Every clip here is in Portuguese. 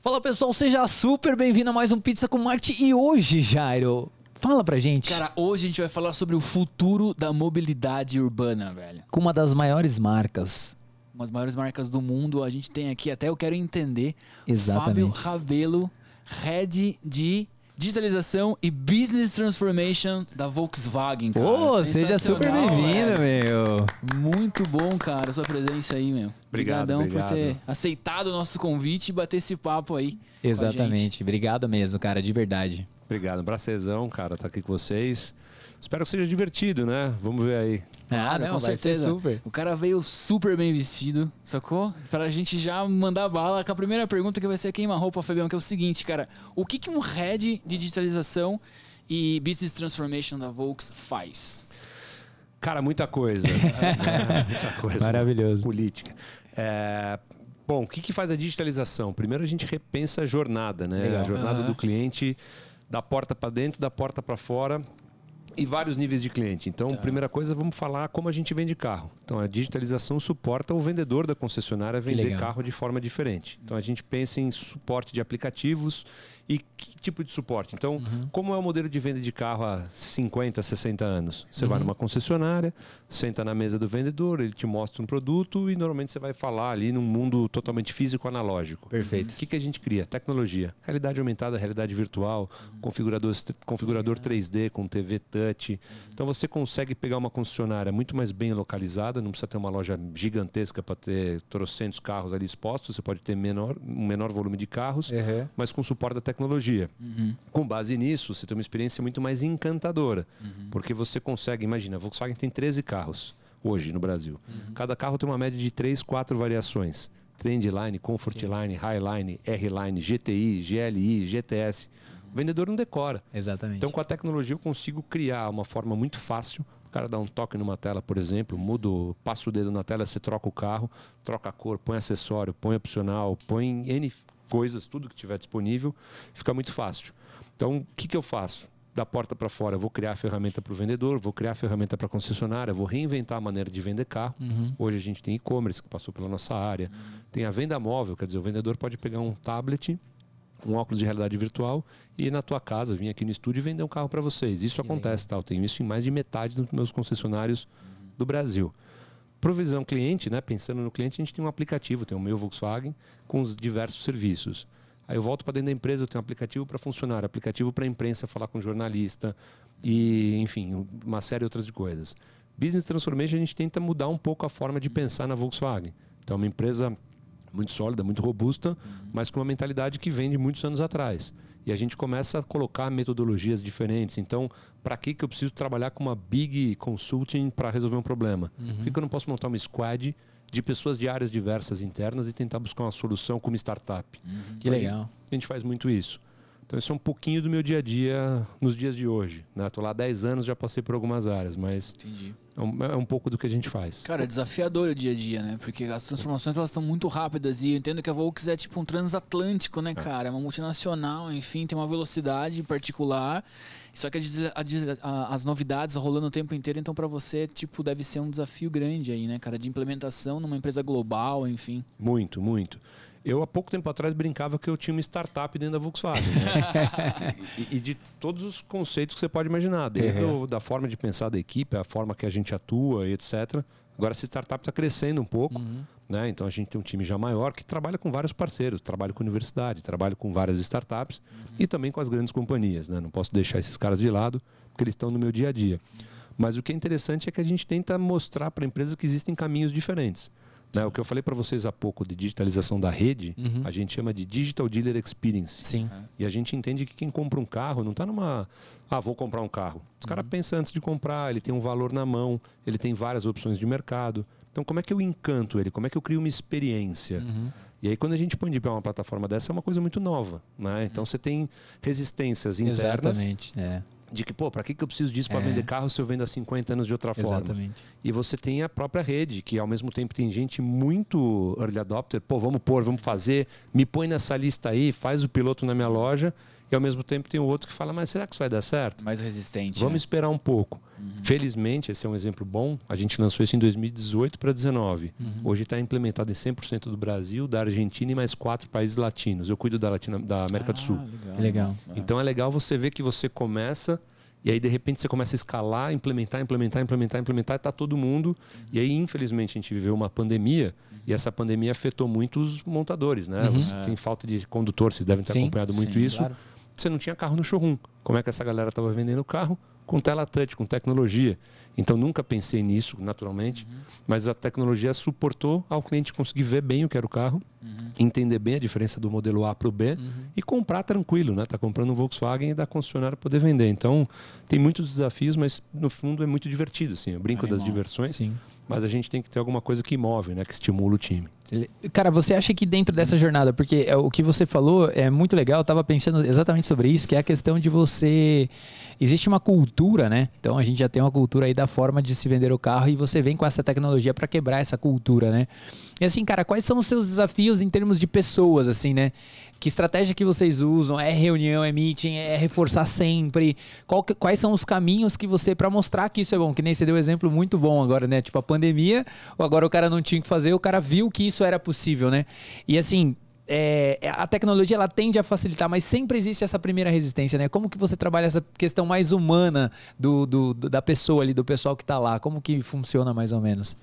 Fala pessoal, seja super bem-vindo a mais um Pizza com Marte. E hoje, Jairo, fala pra gente. Cara, hoje a gente vai falar sobre o futuro da mobilidade urbana, velho. Com uma das maiores marcas. Uma das maiores marcas do mundo. A gente tem aqui, até eu quero entender, Exatamente. Fábio Rabelo, head de digitalização e business transformation da Volkswagen, cara. Ô, seja super bem-vindo, meu. Muito bom, cara, sua presença aí, meu. Obrigado, Obrigadão obrigado. por ter aceitado o nosso convite e bater esse papo aí. com a gente. Exatamente. Obrigado mesmo, cara, de verdade. Obrigado, um prazerzão, cara, estar aqui com vocês. Espero que seja divertido, né? Vamos ver aí. Claro, não, com certeza. super. O cara veio super bem vestido, sacou? Pra gente já mandar bala com a primeira pergunta que vai ser queima-roupa, Fabião, que é o seguinte, cara. O que, que um head de digitalização e business transformation da Volks faz? Cara, muita coisa. né? muita coisa. Maravilhoso. Política. É, Bom, o que, que faz a digitalização? Primeiro a gente repensa a jornada, né? Legal. A jornada Aham. do cliente, da porta para dentro, da porta para fora e vários níveis de cliente. Então, primeira coisa, vamos falar como a gente vende carro. Então, a digitalização suporta o vendedor da concessionária vender carro de forma diferente. Então, a gente pensa em suporte de aplicativos e que tipo de suporte. Então, como é o modelo de venda de carro há 50, 60 anos? Você vai numa concessionária, senta na mesa do vendedor, ele te mostra um produto e normalmente você vai falar ali num mundo totalmente físico analógico. Perfeito. O que, que a gente cria? Tecnologia. Realidade aumentada, realidade virtual, configurador, configurador 3D com TV touch. Então você consegue pegar uma concessionária muito mais bem localizada, não precisa ter uma loja gigantesca para ter trocentos carros ali expostos, você pode ter menor, um menor volume de carros, Uhum. mas com suporte da tecnologia. Com base nisso, você tem uma experiência muito mais encantadora, porque você consegue, imagina, a Volkswagen tem 13 carros hoje no Brasil. Cada carro tem uma média de 3, 4 variações. Trendline, Comfortline, Highline, R-Line, GTI, GLI, GTS. O vendedor não decora. Exatamente. Então, com a tecnologia, eu consigo criar uma forma muito fácil. O cara dá um toque numa tela, por exemplo, muda, passa o dedo na tela, você troca o carro, troca a cor, põe acessório, põe opcional, põe N coisas, tudo que tiver disponível, fica muito fácil. Então, o que, que eu faço? Da porta para fora, eu vou criar a ferramenta para o vendedor, vou criar a ferramenta para a concessionária, vou reinventar a maneira de vender carro. Hoje a gente tem e-commerce que passou pela nossa área, tem a venda móvel, quer dizer, o vendedor pode pegar um tablet um óculos de realidade virtual e ir na tua casa, vir aqui no estúdio e vender um carro para vocês. Isso acontece, tá? Eu tenho isso em mais de metade dos meus concessionários do Brasil. Provisão cliente, né? Pensando no cliente, a gente tem um aplicativo, tem o meu Volkswagen com os diversos serviços. Aí eu volto para dentro da empresa, eu tenho um aplicativo para funcionário, aplicativo para imprensa falar com jornalista e, enfim, uma série de outras coisas. Business Transformation, a gente tenta mudar um pouco a forma de pensar na Volkswagen. Então, é uma empresa muito sólida, muito robusta, mas com uma mentalidade que vem de muitos anos atrás. E a gente começa a colocar metodologias diferentes. Então, para que, que eu preciso trabalhar com uma big consulting para resolver um problema? Por que, que eu não posso montar uma squad de pessoas de áreas diversas internas e tentar buscar uma solução como startup? Que legal. A gente faz muito isso. Então, isso é um pouquinho do meu dia a dia nos dias de hoje. Estou lá há 10 anos, já passei por algumas áreas, mas Entendi. é um, é um pouco do que a gente faz. Cara, é desafiador o dia a dia, né? Porque as transformações elas estão muito rápidas e eu entendo que a Volks é tipo um transatlântico, né, cara? É uma multinacional, enfim, tem uma velocidade particular. Só que a a as novidades rolando o tempo inteiro, então pra você, tipo, deve ser um desafio grande aí, né, cara? De implementação numa empresa global, enfim. Muito, muito. Eu, há pouco tempo atrás, brincava que eu tinha uma startup dentro da Volkswagen. né? e, e de todos os conceitos que você pode imaginar, desde Uhum. o- da forma de pensar da equipe, a forma que a gente atua e etc. Agora, essa startup está crescendo um pouco. Né? Então, a gente tem um time já maior que trabalha com vários parceiros. Trabalha com universidade, trabalha com várias startups e também com as grandes companhias. Né? Não posso deixar esses caras de lado, porque eles estão no meu dia a dia. Mas o que é interessante é que a gente tenta mostrar para a empresa que existem caminhos diferentes. Né? O que eu falei para vocês há pouco de digitalização da rede, a gente chama de Digital Dealer Experience. Sim. E a gente entende que quem compra um carro não está numa. Ah, vou comprar um carro. Os caras pensam antes de comprar, ele tem um valor na mão, ele tem várias opções de mercado. Então, como é que eu encanto ele? Como é que eu crio uma experiência? E aí, quando a gente põe de pé uma plataforma dessa, é uma coisa muito nova. Né? Então, você tem resistências internas Exatamente. É. de que, pô, para que, que eu preciso disso para É. vender carro se eu vendo há 50 anos de outra forma? Exatamente. E você tem a própria rede, que ao mesmo tempo tem gente muito early adopter, pô, vamos pôr, vamos fazer, me põe nessa lista aí, faz o piloto na minha loja. E ao mesmo tempo tem o outro que fala, mas será que isso vai dar certo? Mais resistente. Vamos né? esperar um pouco. Felizmente, esse é um exemplo bom. A gente lançou isso em 2018 para 2019. Hoje está implementado em 100% do Brasil, da Argentina e mais quatro países latinos. Eu cuido da, Latina, da América do Ah, Sul. legal. Que legal. Então é legal você ver que você começa e aí de repente você começa a escalar, implementar, implementar, implementar, implementar, e tá todo mundo. E aí, infelizmente, a gente viveu uma pandemia e essa pandemia afetou muito os montadores, né? Você tem falta de condutor, vocês devem ter Sim, acompanhado muito sim, isso. claro. Você não tinha carro no showroom. Como é que essa galera estava vendendo carro? Com tela touch, com tecnologia. Então nunca pensei nisso, naturalmente, mas a tecnologia suportou ao cliente conseguir ver bem o que era o carro, entender bem a diferença do modelo A para o B e comprar tranquilo, né? Tá comprando um Volkswagen e da concessionária poder vender. Então tem muitos desafios, mas no fundo é muito divertido, assim. Eu brinco das Animal. diversões, Sim. mas a gente tem que ter alguma coisa que move, né? Que estimula o time. Cara, você acha que dentro dessa jornada, porque é, o que você falou é muito legal, eu tava pensando exatamente sobre isso, que é a questão de você. Existe uma cultura, né? Então a gente já tem uma cultura aí da forma de se vender o carro e você vem com essa tecnologia para quebrar essa cultura, né? E assim, cara, quais são os seus desafios em termos de pessoas, assim, né? Que estratégia que vocês usam? É reunião, é meeting, é reforçar sempre? Que- quais são os caminhos que você, para mostrar que isso é bom? Que nem você deu um exemplo muito bom agora, né? Tipo a pandemia, agora o cara não tinha que fazer, o cara viu que isso era possível, né? E assim, é, a tecnologia ela tende a facilitar, mas sempre existe essa primeira resistência, né? Como que você trabalha essa questão mais humana do, do- do- da pessoa ali, do pessoal que tá lá? Como que funciona mais ou menos?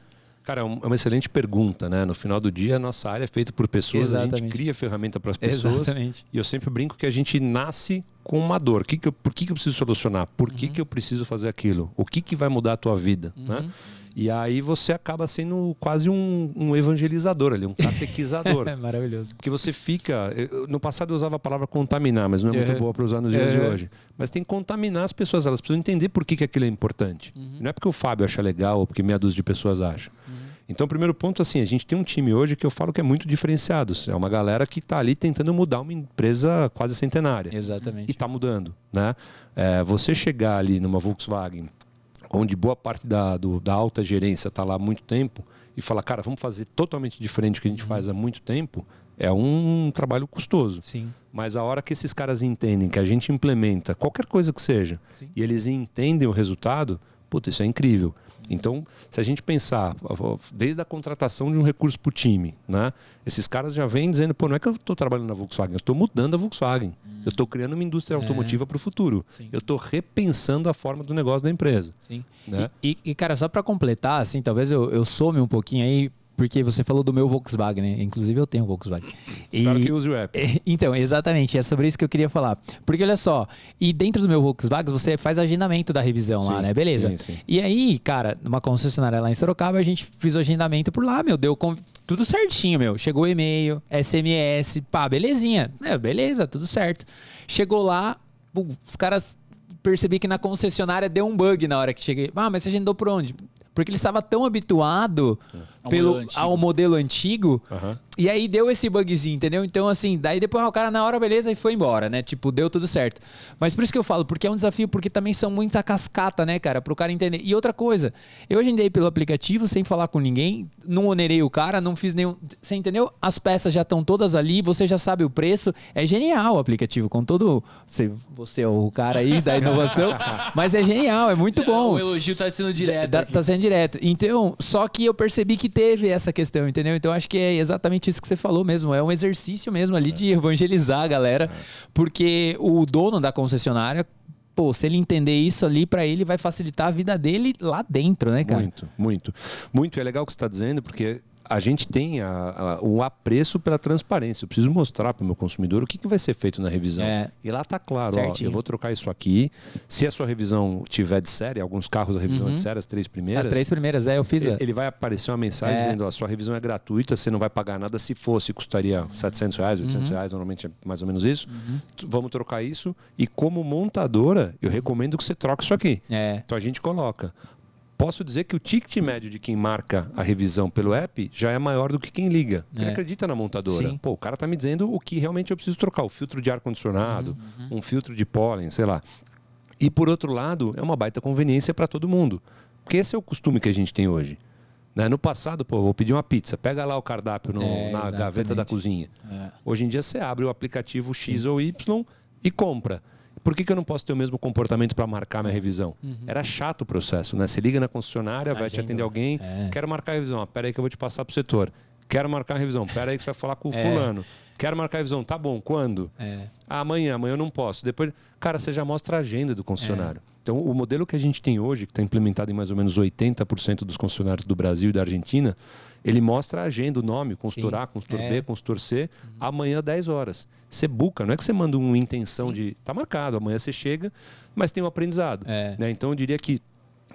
Cara, é é uma excelente pergunta, né? No final do dia, a nossa área é feita por pessoas, a Exatamente. gente cria ferramenta para as pessoas. Exatamente. E eu sempre brinco que a gente nasce com uma dor. Que que eu- por que, que eu preciso solucionar? Por Uhum. que, que eu preciso fazer aquilo? O que, que vai mudar a tua vida? Né? E aí você acaba sendo quase um, um evangelizador ali, um catequizador. É maravilhoso. Porque você fica. eu- No passado eu usava a palavra contaminar, mas não é muito Uhum. boa para usar nos dias de Uhum. hoje. Mas tem que contaminar as pessoas, elas precisam entender por que, que aquilo é importante. Uhum. Não é porque o Fábio acha legal ou porque meia dúzia de pessoas acham. Então, o primeiro ponto, assim, a gente tem um time hoje que eu falo que é muito diferenciado. É uma galera que está ali tentando mudar uma empresa quase centenária. E Exatamente. está mudando, né? É, você chegar ali numa Volkswagen, onde boa parte da, do- da alta gerência está lá há muito tempo, e falar, cara, vamos fazer totalmente diferente do que a gente faz há muito tempo, é um trabalho custoso. Sim. Mas a hora que esses caras entendem que a gente implementa qualquer coisa que seja, Sim. e eles entendem o resultado, puta, isso é incrível. Então, se a gente pensar, desde a contratação de um recurso para o time, né? esses caras já vêm dizendo, pô, não é que eu estou trabalhando na Volkswagen, eu estou mudando a Volkswagen. Eu estou criando uma indústria automotiva para o futuro. Sim. Eu estou repensando a forma do negócio da empresa. Sim. Né? E, e, cara, só pra completar, assim, talvez eu, eu some um pouquinho aí, porque você falou do meu Volkswagen, né? Inclusive eu tenho um Volkswagen. Espero E- que use o app. É, Então, exatamente, é sobre isso que eu queria falar. Porque olha só, e dentro do meu Volkswagen você faz agendamento da revisão lá, Sim, né? Beleza. sim, sim. E aí, cara, numa concessionária lá em Sorocaba, a gente fez o agendamento por lá, meu, deu conv- tudo certinho, meu. Chegou o e-mail, SMS, pá, belezinha. É, beleza, tudo certo. Chegou lá, os caras percebi que na concessionária deu um bug na hora que cheguei. Ah, mas você agendou por onde? Porque ele estava tão habituado Ao pelo, modelo antigo. ao modelo antigo Aham. e aí deu esse bugzinho, entendeu? Então, assim, daí depois o cara na hora, beleza, e foi embora, né? Tipo, deu tudo certo. Mas por isso que eu falo, porque é um desafio, porque também são muita cascata, né, cara, pro cara entender. E outra coisa, eu agendei pelo aplicativo sem falar com ninguém, não onerei o cara, não fiz nenhum. Você entendeu? As peças já estão todas ali, você já sabe o preço. É genial o aplicativo, com todo. Você, você é o cara aí da inovação, mas é genial, é muito bom. O elogio tá sendo direto. Tá, tá sendo direto. Então, só que eu percebi que teve essa questão, entendeu? Então, acho que é exatamente isso que você falou mesmo. É um exercício mesmo ali de evangelizar a galera, porque o dono da concessionária, pô, se ele entender isso ali, pra ele vai facilitar a vida dele lá dentro, né, cara? Muito, muito. Muito. É legal o que você está dizendo, porque a gente tem a- a- o apreço pela transparência. Eu preciso mostrar para o meu consumidor o que, que vai ser feito na revisão. É. E lá está claro, ó, eu vou trocar isso aqui. Se a sua revisão tiver de série, alguns carros a revisão é de série, as três primeiras. Uhum. As três primeiras, é, eu fiz. a- Ele vai aparecer uma mensagem É. dizendo: ó, a sua revisão é gratuita, você não vai pagar nada. Se fosse, custaria 700 reais, 800 Uhum. reais, normalmente é mais ou menos isso. T- Vamos trocar isso. E como montadora, eu recomendo que você troque isso aqui. É. Então a gente coloca. Posso dizer que o ticket médio de quem marca a revisão pelo app já é maior do que quem liga. Ele É. acredita na montadora. Sim. Pô, o cara tá me dizendo o que realmente eu preciso trocar: o filtro de ar-condicionado, Uhum, um filtro de pólen, sei lá. E por outro lado, é uma baita conveniência para todo mundo. Porque esse é o costume que a gente tem hoje. Né? No passado, pô, vou pedir uma pizza. Pega lá o cardápio no- É, na exatamente. gaveta da cozinha. É. Hoje em dia você abre o aplicativo X ou Y e compra. Por que, que eu não posso ter o mesmo comportamento para marcar minha revisão? Uhum. Era chato o processo, né? Você liga na concessionária, vai te atender alguém, é. quero marcar a revisão, espera aí que eu vou te passar para o setor. Quero marcar a revisão, espera aí que você vai falar com o é. fulano. Quero marcar a revisão, tá bom, quando? É. Ah, amanhã, amanhã eu não posso. Depois, cara, você já mostra a agenda do concessionário. É. Então, o modelo que a gente tem hoje, que está implementado em mais ou menos 80% dos concessionários do Brasil e da Argentina, ele mostra a agenda, o nome, consultor Sim. A, consultor é. B, consultor C, uhum. amanhã 10 horas. Você buca, não é que você manda uma intenção Sim. de. Tá marcado, amanhã você chega, mas tem um aprendizado. É. Né? Então eu diria que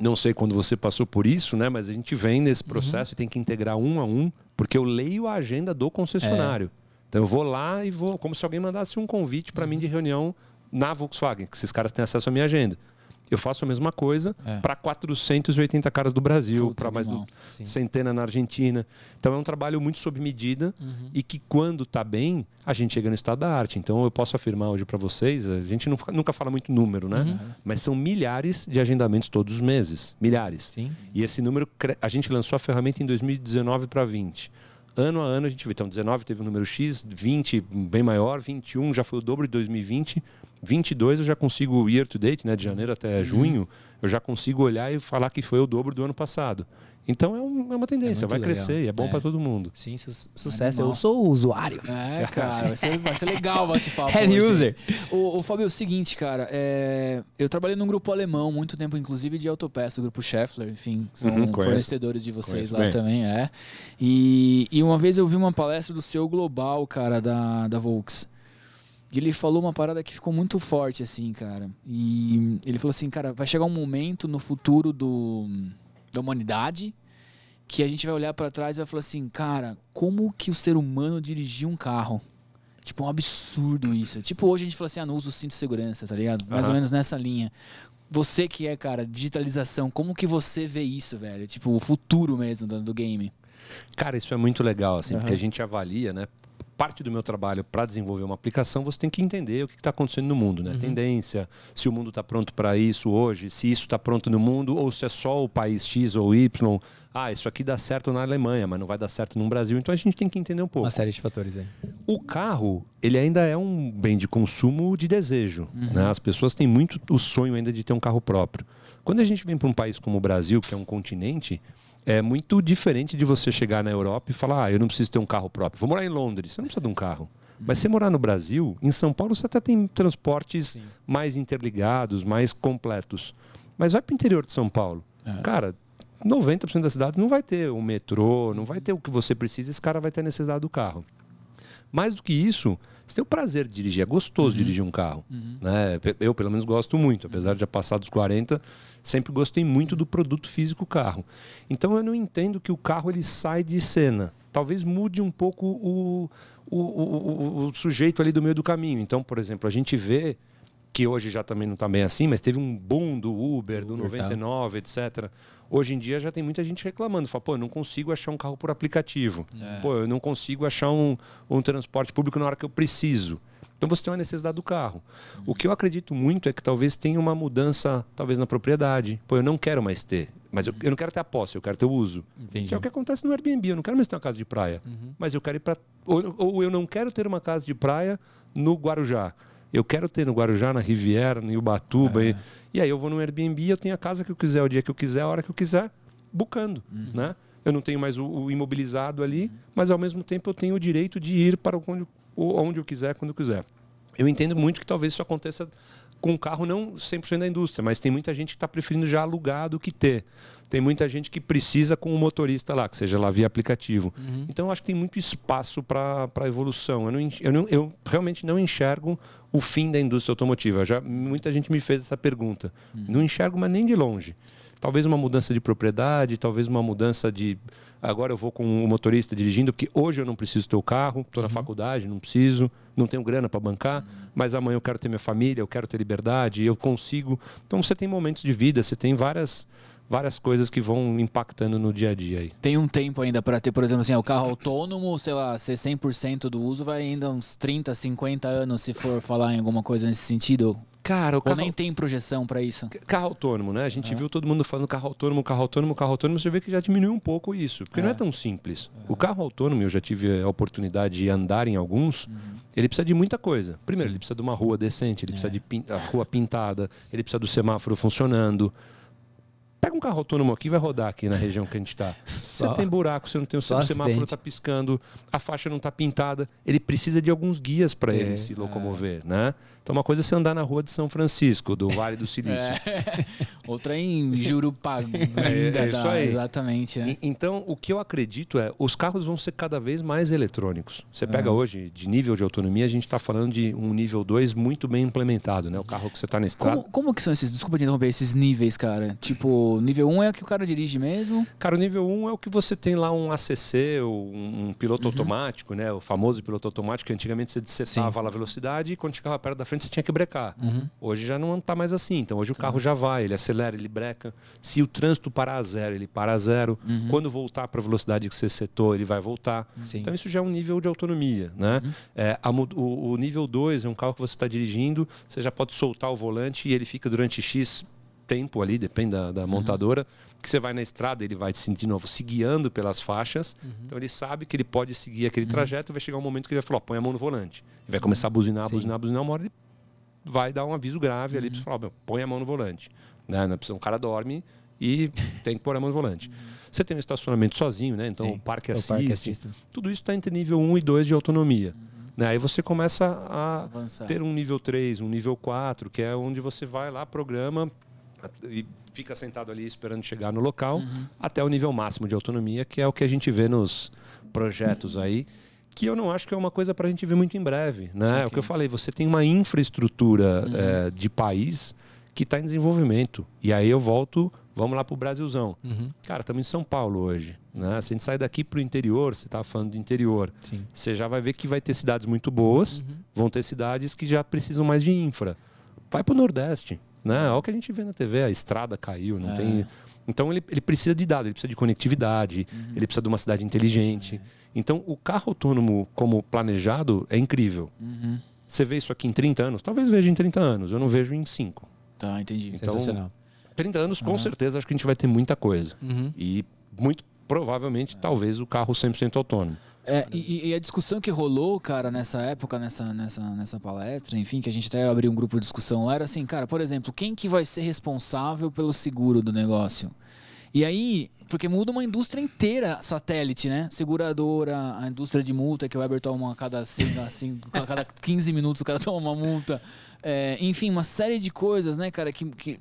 não sei quando você passou por isso, né? Mas a gente vem nesse uhum. processo uhum. e tem que integrar um a um, porque eu leio a agenda do concessionário. É. Então eu vou lá e vou, como se alguém mandasse um convite para uhum. mim de reunião na Volkswagen, que esses caras têm acesso à minha agenda eu faço a mesma coisa é. para 480 caras do Brasil, para mais do, centena na Argentina. Então é um trabalho muito sob medida uhum. e que quando está bem, a gente chega no estado da arte. Então eu posso afirmar hoje para vocês, a gente não, nunca fala muito número, né? Uhum. Mas são milhares de agendamentos todos os meses, milhares. Sim. E esse número, a gente lançou a ferramenta em 2019 para 20 ano a ano a gente vê. Então, 19 teve um número X, 20 bem maior, 21 já foi o dobro de 2020, 22 eu já consigo, year to date, né, de janeiro até uhum. junho, eu já consigo olhar e falar que foi o dobro do ano passado. Então é, um, é uma tendência, é vai legal. crescer e é bom é. para todo mundo. Sim, su sucesso. eu sou o usuário. É, cara, vai ser, vai ser legal o bate-papo. Head user. O, o Fábio, é o seguinte, cara, é, eu trabalhei num grupo alemão muito tempo, inclusive de autopeça, o grupo Scheffler, enfim, são uhum, fornecedores de vocês conheço lá bem. também, é. E, e uma vez eu vi uma palestra do seu global, cara, da, da Volks. E ele falou uma parada que ficou muito forte, assim, cara. E ele falou assim, cara, vai chegar um momento no futuro do, da humanidade que a gente vai olhar para trás e vai falar assim, cara, como que o ser humano dirigia um carro? Tipo, um absurdo isso. Tipo, hoje a gente fala assim, ah, não usa o cinto de segurança, tá ligado? Mais uhum. ou menos nessa linha. Você que é, cara, digitalização, como que você vê isso, velho? Tipo, o futuro mesmo do, do game. Cara, isso é muito legal, assim, uhum. porque a gente avalia, né? Parte do meu trabalho para desenvolver uma aplicação, você tem que entender o que está acontecendo no mundo, né? Uhum. Tendência, se o mundo está pronto para isso hoje, se isso está pronto no mundo, ou se é só o país X ou Y. Ah, isso aqui dá certo na Alemanha, mas não vai dar certo no Brasil. Então a gente tem que entender um pouco. Uma série de fatores aí. O carro, ele ainda é um bem de consumo de desejo. Uhum. Né? As pessoas têm muito o sonho ainda de ter um carro próprio. Quando a gente vem para um país como o Brasil, que é um continente, é muito diferente de você chegar na Europa e falar: ah, eu não preciso ter um carro próprio. Vou morar em Londres, você não precisa de um carro. Mas você morar no Brasil, em São Paulo, você até tem transportes Sim. mais interligados, mais completos. Mas vai para o interior de São Paulo. É. Cara, 90% da cidade não vai ter o metrô, não vai ter o que você precisa, esse cara vai ter a necessidade do carro. Mais do que isso, você tem o prazer de dirigir, é gostoso uhum. dirigir um carro. Uhum. Né? Eu, pelo menos, gosto muito, apesar de já passar dos 40, sempre gostei muito do produto físico carro. Então eu não entendo que o carro ele sai de cena. Talvez mude um pouco o, o, o, o sujeito ali do meio do caminho. Então, por exemplo, a gente vê que hoje já também não está bem assim, mas teve um boom do Uber, do 99, tá. etc. Hoje em dia já tem muita gente reclamando. Fala, pô, eu não consigo achar um carro por aplicativo. É. Pô, eu não consigo achar um, um transporte público na hora que eu preciso. Então você tem uma necessidade do carro. Uhum. O que eu acredito muito é que talvez tenha uma mudança, talvez na propriedade. Pô, eu não quero mais ter. Mas eu, eu não quero ter a posse, eu quero ter o uso. Entendi. Que é o que acontece no Airbnb. Eu não quero mais ter uma casa de praia. Uhum. Mas eu quero ir para. Ou, ou eu não quero ter uma casa de praia no Guarujá. Eu quero ter no Guarujá, na Riviera, no Ubatuba. É. E, e, aí eu vou no Airbnb, eu tenho a casa que eu quiser, o dia que eu quiser, a hora que eu quiser, bucando, uhum. né? Eu não tenho mais o, o imobilizado ali, uhum. mas ao mesmo tempo eu tenho o direito de ir para onde, onde eu quiser, quando eu quiser. Eu entendo muito que talvez isso aconteça com o carro não 100% da indústria, mas tem muita gente que está preferindo já alugar do que ter. Tem muita gente que precisa com o motorista lá, que seja lá via aplicativo. Uhum. Então, eu acho que tem muito espaço para evolução. Eu, não, eu, não, eu realmente não enxergo o fim da indústria automotiva. Já, muita gente me fez essa pergunta. Uhum. Não enxergo, mas nem de longe. Talvez uma mudança de propriedade, talvez uma mudança de. Agora eu vou com o motorista dirigindo, porque hoje eu não preciso ter o carro, estou na uhum. faculdade, não preciso, não tenho grana para bancar, mas amanhã eu quero ter minha família, eu quero ter liberdade, eu consigo. Então você tem momentos de vida, você tem várias várias coisas que vão impactando no dia a dia aí. Tem um tempo ainda para ter, por exemplo, assim, o carro autônomo, sei lá, ser 100% do uso vai ainda uns 30, 50 anos se for falar em alguma coisa nesse sentido? Cara, o Ou carro, nem tem projeção pra isso? carro autônomo, né? A gente viu todo mundo falando carro autônomo, carro autônomo, carro autônomo. Você vê que já diminuiu um pouco isso. Porque não é tão simples. O carro autônomo, eu já tive a oportunidade de andar em alguns, ele precisa de muita coisa. Primeiro, ele precisa de uma rua decente, ele precisa de pin- a rua pintada, ele precisa do semáforo funcionando. Pega um carro autônomo aqui e vai rodar aqui na região que a gente está. Você tem buraco, você não tem o só semáforo está piscando, a faixa não está pintada. Ele precisa de alguns guias para É, ele se locomover, né? Então uma coisa é você andar na rua de São Francisco, do Vale do Silício. Outra em Jurupaganga. É, é isso aí. Exatamente, né? E- Então, o que eu acredito é, os carros vão ser cada vez mais eletrônicos. Você pega hoje, de nível de autonomia, a gente está falando de um nível 2 muito bem implementado, né? O carro que você está na estrada. Como, como que são esses, desculpa te interromper, esses níveis, cara? Tipo, nível 1 é o que o cara dirige mesmo? Cara, o nível 1 é o que você tem lá um ACC, ou um, um piloto automático, né? O famoso piloto automático, que antigamente você lá a velocidade e quando chegava perto da frente você tinha que brecar. Hoje já não está mais assim. Então hoje o carro já vai, ele acelera, ele breca. Se o trânsito parar a zero, ele para a zero. Quando voltar para a velocidade que você setou, ele vai voltar. Sim. Então isso já é um nível de autonomia, né? É, a o, o nível 2 é um carro que você está dirigindo, você já pode soltar o volante e ele fica durante X tempo ali, depende da, da montadora, que você vai na estrada, ele vai se, de novo se guiando pelas faixas, então ele sabe que ele pode seguir aquele trajeto, vai chegar um momento que ele vai falar, ó, põe a mão no volante. E vai começar a buzinar, Sim. buzinar, buzinar, uma hora ele vai dar um aviso grave ali para você falar, põe a mão no volante. Né? É Um cara dorme e tem que pôr a mão no volante. Você tem um estacionamento sozinho, né? Então Sim, o parque o assiste. parque assiste. Tudo isso está entre nível 1 e 2 de autonomia. Né? Aí você começa a Avançar. ter um nível 3, um nível 4, que é onde você vai lá, programa e fica sentado ali esperando chegar no local, até o nível máximo de autonomia, que é o que a gente vê nos projetos aí, que eu não acho que é uma coisa para a gente ver muito em breve. Né? É o que eu falei, você tem uma infraestrutura eh, de país que está em desenvolvimento. E aí eu volto, vamos lá para o Brasilzão. Uhum. Cara, estamos em São Paulo hoje. Né? Se a gente sai daqui para o interior, você estava falando do interior, Sim. você já vai ver que vai ter cidades muito boas, vão ter cidades que já precisam mais de infra. Vai para o Nordeste. Né? Olha o que a gente vê na TV, a estrada caiu, não tem. Então ele, ele precisa de dados, ele precisa de conectividade, ele precisa de uma cidade inteligente. Então o carro autônomo, como planejado, é incrível. Você vê isso aqui em 30 anos? Talvez veja em 30 anos, eu não vejo em 5. Tá, entendi. Então, Sensacional. 30 anos, com certeza, acho que a gente vai ter muita coisa. Uhum. E muito provavelmente, talvez, o carro 100% autônomo. É, e, e a discussão que rolou, cara, nessa época, nessa, nessa, nessa palestra, enfim, que a gente até abriu um grupo de discussão lá, era assim, cara, por exemplo, quem que vai ser responsável pelo seguro do negócio? E aí, porque muda uma indústria inteira satélite, né? Seguradora, a indústria de multa, que o Weber toma a cada, assim, cada 15 minutos o cara toma uma multa. É, enfim, uma série de coisas, né, cara, que. que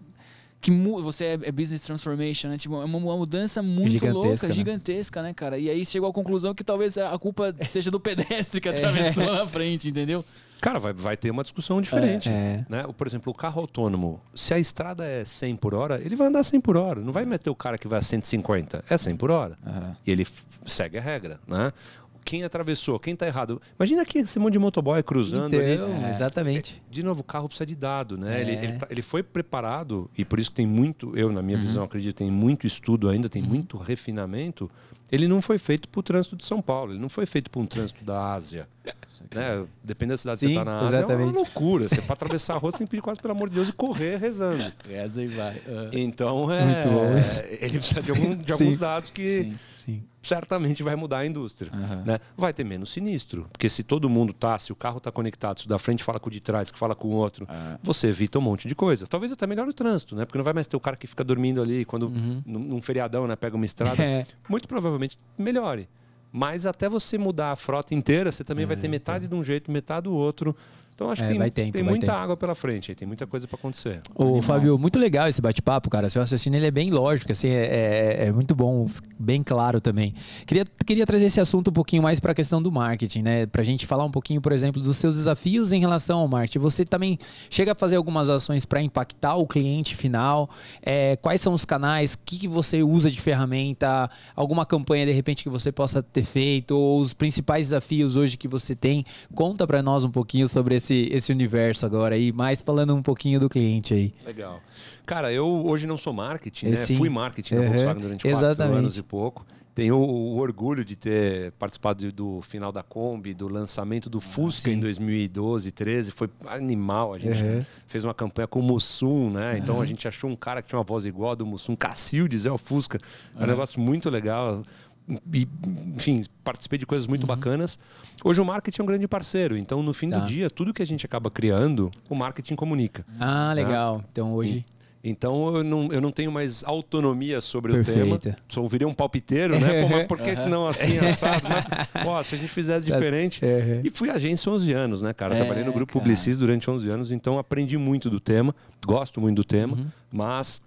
que você é, é business transformation, né? Tipo, é uma, uma mudança muito Gigantesca, louca, né? gigantesca, né, cara? E aí chegou à conclusão que talvez a culpa seja do pedestre que atravessou na frente, entendeu? Cara, vai, vai ter uma discussão diferente. É. Né? Por exemplo, o carro autônomo, se a estrada é 100 por hora, ele vai andar 100 por hora. Não vai meter o cara que vai a 150. É 100 por hora. E ele segue a regra. Né? Quem atravessou, quem está errado. Imagina aqui esse monte de motoboy cruzando Então, ali. exatamente. De novo, o carro precisa de dado, né? É. Ele, ele, tá- ele foi preparado, e por isso que tem muito, eu na minha Uhum. visão acredito, tem muito estudo ainda, tem muito refinamento. Ele não foi feito para o trânsito de São Paulo, ele não foi feito para um trânsito da Ásia. Né? Dependendo da cidade que Sim, você está na Ásia, é exatamente. uma loucura. Você para atravessar a rua, tem que pedir quase, pelo amor de Deus, e correr rezando. Essa aí vai. Então, é, Muito bom isso. ele precisa de, algum- de alguns dados que Sim. Certamente vai mudar a indústria. Né? Vai ter menos sinistro. Porque se todo mundo tá, se o carro está conectado, se o da frente fala com o de trás, que fala com o outro, você evita um monte de coisa. Talvez até melhore o trânsito, né? Porque não vai mais ter o cara que fica dormindo ali quando num, num feriadão, né, pega uma estrada. É. Muito provavelmente melhore. Mas até você mudar a frota inteira, você também vai ter metade de um jeito, metade do outro. Então acho É, que tem, vai tempo, tem muita tempo. água pela frente, tem muita coisa para acontecer. Ô, Fábio, muito legal esse bate-papo, cara. Seu raciocínio ele é bem lógico, assim, é, é- é muito bom, bem claro também. Queria, queria trazer esse assunto um pouquinho mais para a questão do marketing, né? Pra gente falar um pouquinho, por exemplo, dos seus desafios em relação ao marketing. Você também chega a fazer algumas ações para impactar o cliente final? É, quais são os canais? O que, que você usa de ferramenta? Alguma campanha, de repente, que você possa ter feito? Ou os principais desafios hoje que você tem? Conta para nós um pouquinho sobre esse, esse universo agora aí, mais falando um pouquinho do cliente aí. Legal. Cara, eu hoje não sou marketing, É, né? sim. Fui marketing na Uhum. Volkswagen durante quatro Exatamente. anos e pouco. tenho o, orgulho de ter participado do final da Kombi, do lançamento do Fusca sim. em 2012, 13. Foi animal. A gente Uhum. fez uma campanha com o Mussum, né? Então a gente achou um cara que tinha uma voz igual a do Mussum, Cacildes, é o Fusca. É um negócio muito legal. E, enfim, participei de coisas muito bacanas. Hoje o marketing é um grande parceiro. Então, no fim Tá. do dia, tudo que a gente acaba criando, o marketing comunica. Ah, legal. Então hoje. Então eu não, eu não tenho mais autonomia sobre Perfeito. o tema. Só virei um palpiteiro, né? Pô, mas por que não assim, assado? Mas, pô, se a gente fizesse diferente. Uhum. E fui agência 11 anos, né, cara? É, Trabalhei no grupo cara. Publicis durante 11 anos, então aprendi muito do tema, gosto muito do tema, Uhum. mas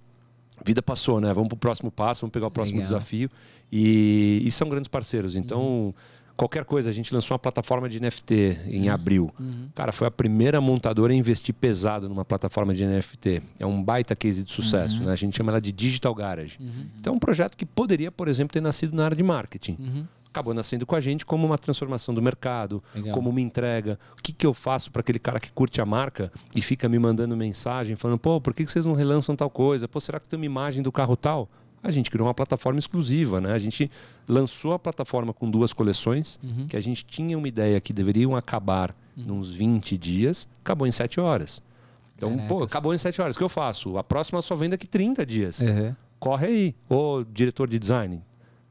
vida passou, né? Vamos pro próximo passo, vamos pegar o próximo Legal. desafio. E, e são grandes parceiros. Então, Uhum. qualquer coisa, a gente lançou uma plataforma de NFT em abril. Cara, foi a primeira montadora a investir pesado numa plataforma de NFT. É um baita case de sucesso, né? A gente chama ela de Digital Garage. Então, é um projeto que poderia, por exemplo, ter nascido na área de marketing. Acabou nascendo com a gente como uma transformação do mercado, Legal. como uma entrega. O que, que eu faço para aquele cara que curte a marca e fica me mandando mensagem falando: pô, por que, que vocês não relançam tal coisa? Pô, será que tem uma imagem do carro tal? A gente criou uma plataforma exclusiva, né? A gente lançou a plataforma com duas coleções, Uhum. que a gente tinha uma ideia que deveriam acabar nos 20 dias, acabou em 7 horas. Então, pô, Caracas. acabou em 7 horas. O que eu faço? A próxima só vem daqui 30 dias Uhum. corre aí. Ô, diretor de design,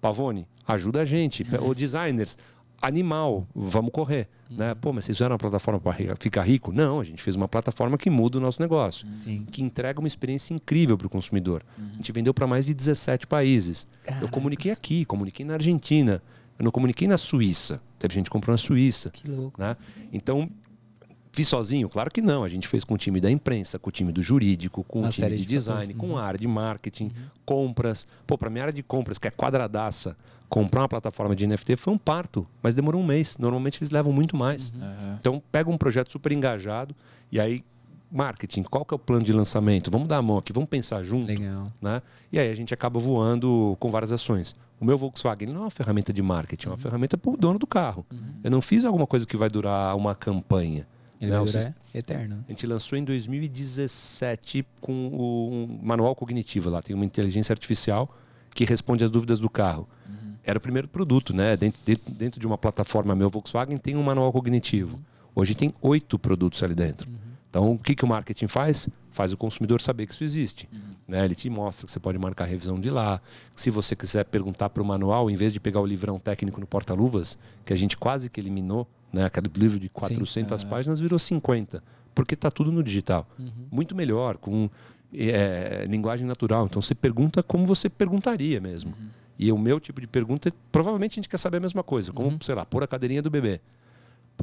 Pavone, ajuda a gente. Ô, designers, animal, vamos correr. Né? Pô, mas vocês fizeram uma plataforma para ficar rico? Não, a gente fez uma plataforma que muda o nosso negócio. Sim. Que entrega uma experiência incrível para o consumidor. A gente vendeu para mais de 17 países. Eu comuniquei aqui, comuniquei na Argentina. Eu não comuniquei na Suíça. Teve gente que comprou na Suíça. Que louco. Né? Então, fiz sozinho? Claro que não. A gente fez com o time da imprensa, com o time do jurídico, com Uma o time série de, de design, fatores. com Uhum. a área de marketing, compras. Pô, para minha área de compras, que é quadradaça, comprar uma plataforma de NFT foi um parto, mas demorou um mês. Normalmente eles levam muito mais. Aham. Então, pega um projeto super engajado e aí, marketing, qual que é o plano de lançamento? Vamos dar a mão aqui, vamos pensar junto Legal. né? E aí a gente acaba voando com várias ações. O meu Volkswagen não é uma ferramenta de marketing, é uma ferramenta para o dono do carro. Eu não fiz alguma coisa que vai durar uma campanha. Ele né? sis- eterno. A gente lançou em 2017 com o um manual cognitivo lá. Tem uma inteligência artificial que responde às dúvidas do carro. Era o primeiro produto, né? Dentro, dentro, de uma plataforma meu Volkswagen tem um manual cognitivo. Hoje tem oito produtos ali dentro. Então, o que, que o marketing faz? Faz o consumidor saber que isso existe. Né? Ele te mostra que você pode marcar a revisão de lá. Se você quiser perguntar para o manual, em vez de pegar o livrão técnico no porta-luvas, que a gente quase que eliminou, né? aquele livro de 400 páginas virou 50, porque está tudo no digital. Muito melhor, com é, linguagem natural. Então, você pergunta como você perguntaria mesmo. E o meu tipo de pergunta, provavelmente a gente quer saber a mesma coisa, como, sei lá, pôr a cadeirinha do bebê.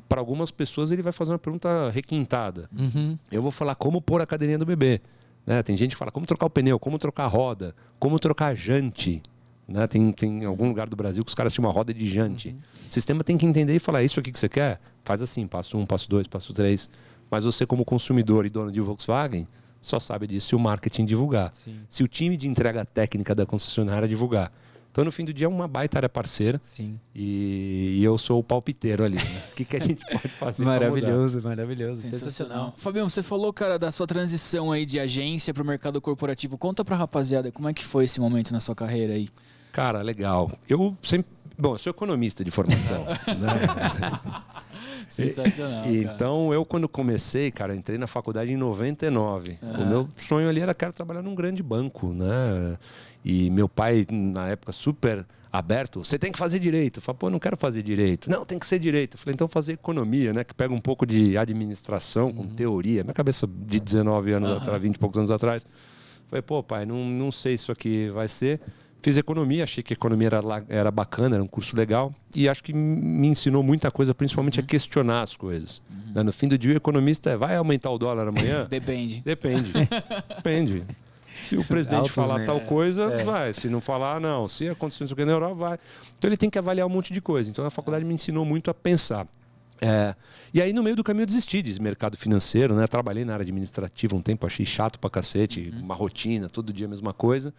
Para algumas pessoas ele vai fazer uma pergunta requintada. Uhum. Eu vou falar como pôr a cadeirinha do bebê. Né? Tem gente que fala como trocar o pneu, como trocar a roda, como trocar a jante. Né? Tem, tem algum lugar do Brasil que os caras tinham uma roda de jante. O sistema tem que entender e falar: "É isso aqui que você quer? Faz assim, passo um, passo dois, passo três. Mas você, como consumidor e dono de Volkswagen, só sabe disso se o marketing divulgar. Sim. Se o time de entrega técnica da concessionária divulgar. Então, no fim do dia, é uma baita área parceira. Sim. E, e eu sou o palpiteiro ali. né? O que, que a gente pode fazer? Maravilhoso, maravilhoso. Sensacional. Fabião, você falou, cara, da sua transição aí de agência para o mercado corporativo. Conta pra rapaziada como é que foi esse momento na sua carreira aí. Cara, legal. Eu sempre. Bom, eu sou economista de formação. né? Sensacional. E então, eu, quando comecei, cara, eu entrei na faculdade em 99. O meu sonho ali era, quero trabalhar num grande banco, né? E meu pai, na época, super aberto, você tem que fazer direito. Eu falei, pô, não quero fazer direito. Não, tem que ser direito. Eu falei, então fazer economia, né? Que pega um pouco de administração com teoria. Minha cabeça de 19 anos atrás, 20 e poucos anos atrás. Falei, pô, pai, não, não sei se isso aqui vai ser. Fiz economia, achei que economia era, era bacana, era um curso legal. E acho que me ensinou muita coisa, principalmente a questionar as coisas. Né? No fim do dia, o economista é, vai aumentar o dólar amanhã? Depende. Depende. Depende. Se o presidente Altos, falar né? tal coisa, vai. Se não falar, não. Se acontecer isso aqui na Europa, vai. Então ele tem que avaliar um monte de coisa. Então a faculdade me ensinou muito a pensar. É, e aí, no meio do caminho, eu desisti de mercado financeiro, né? Trabalhei na área administrativa um tempo, achei chato pra cacete, uma rotina, todo dia a mesma coisa.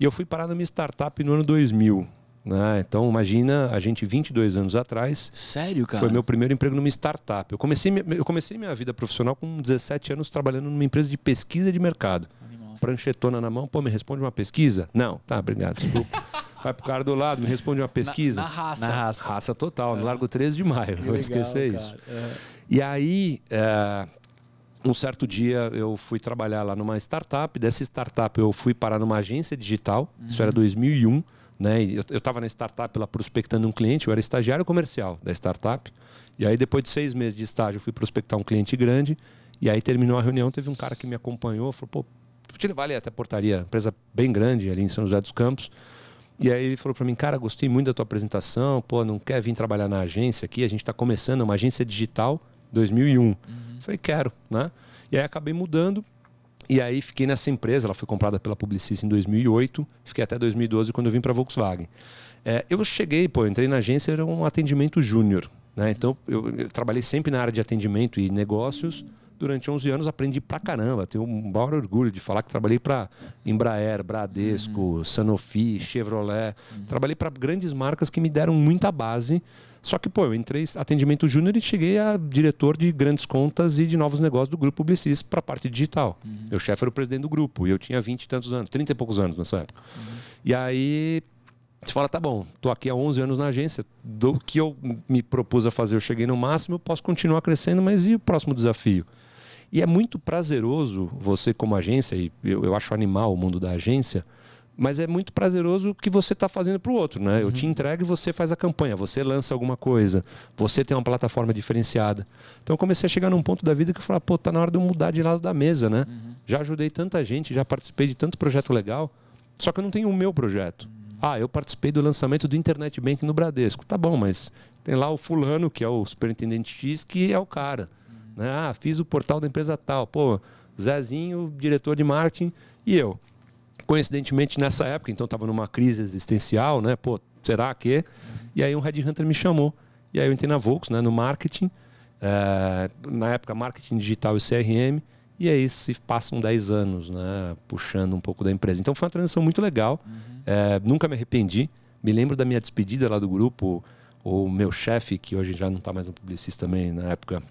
E eu fui parar na minha startup no ano 2000. Né? Então, imagina, a gente 22 anos atrás, Sério, cara? foi meu primeiro emprego numa startup. Eu comecei, minha- eu comecei minha vida profissional com 17 anos trabalhando numa empresa de pesquisa de mercado. Animal. Pranchetona na mão, pô, me responde uma pesquisa? Não, tá, obrigado, desculpa. vai pro cara do lado, me responde uma pesquisa. Na, na raça. Na raça. Raça total, no Largo 13 de Maio, vou legal, esquecer cara. isso. É. E aí, é, um certo dia eu fui trabalhar lá numa startup. Dessa startup eu fui parar numa agência digital. Isso era 2001. Né? E Eu estava na startup lá prospectando um cliente. Eu era estagiário comercial da startup. E aí, depois de seis meses de estágio, eu fui prospectar um cliente grande. E aí terminou a reunião. Teve um cara que me acompanhou. Falou, pô, vou te levar ali até a portaria. Empresa bem grande ali em São José dos Campos. E aí ele falou para mim, cara, gostei muito da tua apresentação, pô, não quer vir trabalhar na agência aqui? A gente está começando uma agência digital 2001. Falei, quero, né? E aí acabei mudando. E aí fiquei nessa empresa, ela foi comprada pela Publicis em 2008, fiquei até 2012 quando eu vim para a Volkswagen. É, eu cheguei, pô, eu entrei na agência, era um atendimento júnior, né? Então eu, eu trabalhei sempre na área de atendimento e negócios. Durante 11 anos aprendi pra caramba. Tenho um maior orgulho de falar que trabalhei para Embraer, Bradesco, Sanofi, Chevrolet. Trabalhei para grandes marcas que me deram muita base. Só que, pô, eu entrei em atendimento júnior e cheguei a diretor de grandes contas e de novos negócios do grupo Publicis para a parte digital. Meu chefe era o presidente do grupo e eu tinha 20 e tantos anos, 30 e poucos anos nessa época. E aí você fala, tá bom, tô aqui há 11 anos na agência, do que eu me propus a fazer, eu cheguei no máximo, eu posso continuar crescendo, mas e o próximo desafio? E é muito prazeroso você como agência, e eu, eu acho animal o mundo da agência, mas é muito prazeroso o que você está fazendo para o outro, né? Eu te entrego e você faz a campanha, você lança alguma coisa, você tem uma plataforma diferenciada. Então eu comecei a chegar num ponto da vida que eu falei, pô, tá na hora de eu mudar de lado da mesa, né? Já ajudei tanta gente, já participei de tanto projeto legal, só que eu não tenho o meu projeto. Ah, eu participei do lançamento do Internet Bank no Bradesco. Tá bom, mas tem lá o fulano, que é o superintendente X, que é o cara. Né? Ah, fiz o portal da empresa tal. Pô, Zezinho, diretor de marketing, e eu. Coincidentemente, nessa época, então estava numa crise existencial, né? Pô, será que? E aí um headhunter me chamou. E aí eu entrei na Volks, né? no marketing. eh, na época, marketing digital e CRM. E aí se passam 10 anos, né? Puxando um pouco da empresa. Então foi uma transição muito legal. Eh, nunca me arrependi. Me lembro da minha despedida lá do grupo. O meu chefe, que hoje já não está mais no publicista também, na época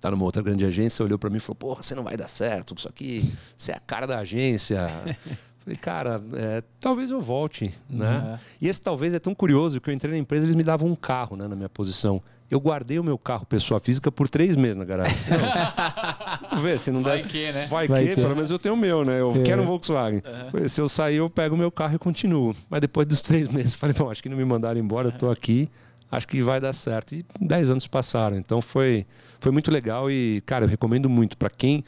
tá numa outra grande agência, olhou para mim e falou: Porra, você não vai dar certo, isso aqui, você é a cara da agência. Falei, cara, é, talvez eu volte, né? E esse talvez é tão curioso que eu entrei na empresa eles me davam um carro, né, na minha posição. Eu guardei o meu carro pessoa física por três meses na garagem. Vamos ver, se não Vai der. que, né? Vai, Vai que, que. pelo menos eu tenho o meu, né? Eu É. quero um Volkswagen. Falei, se eu sair, eu pego o meu carro e continuo. Mas depois dos três meses, falei, bom, acho que não me mandaram embora, eu tô aqui, acho que vai dar certo. E dez anos passaram, então foi, foi muito legal e, cara, eu recomendo muito para quem.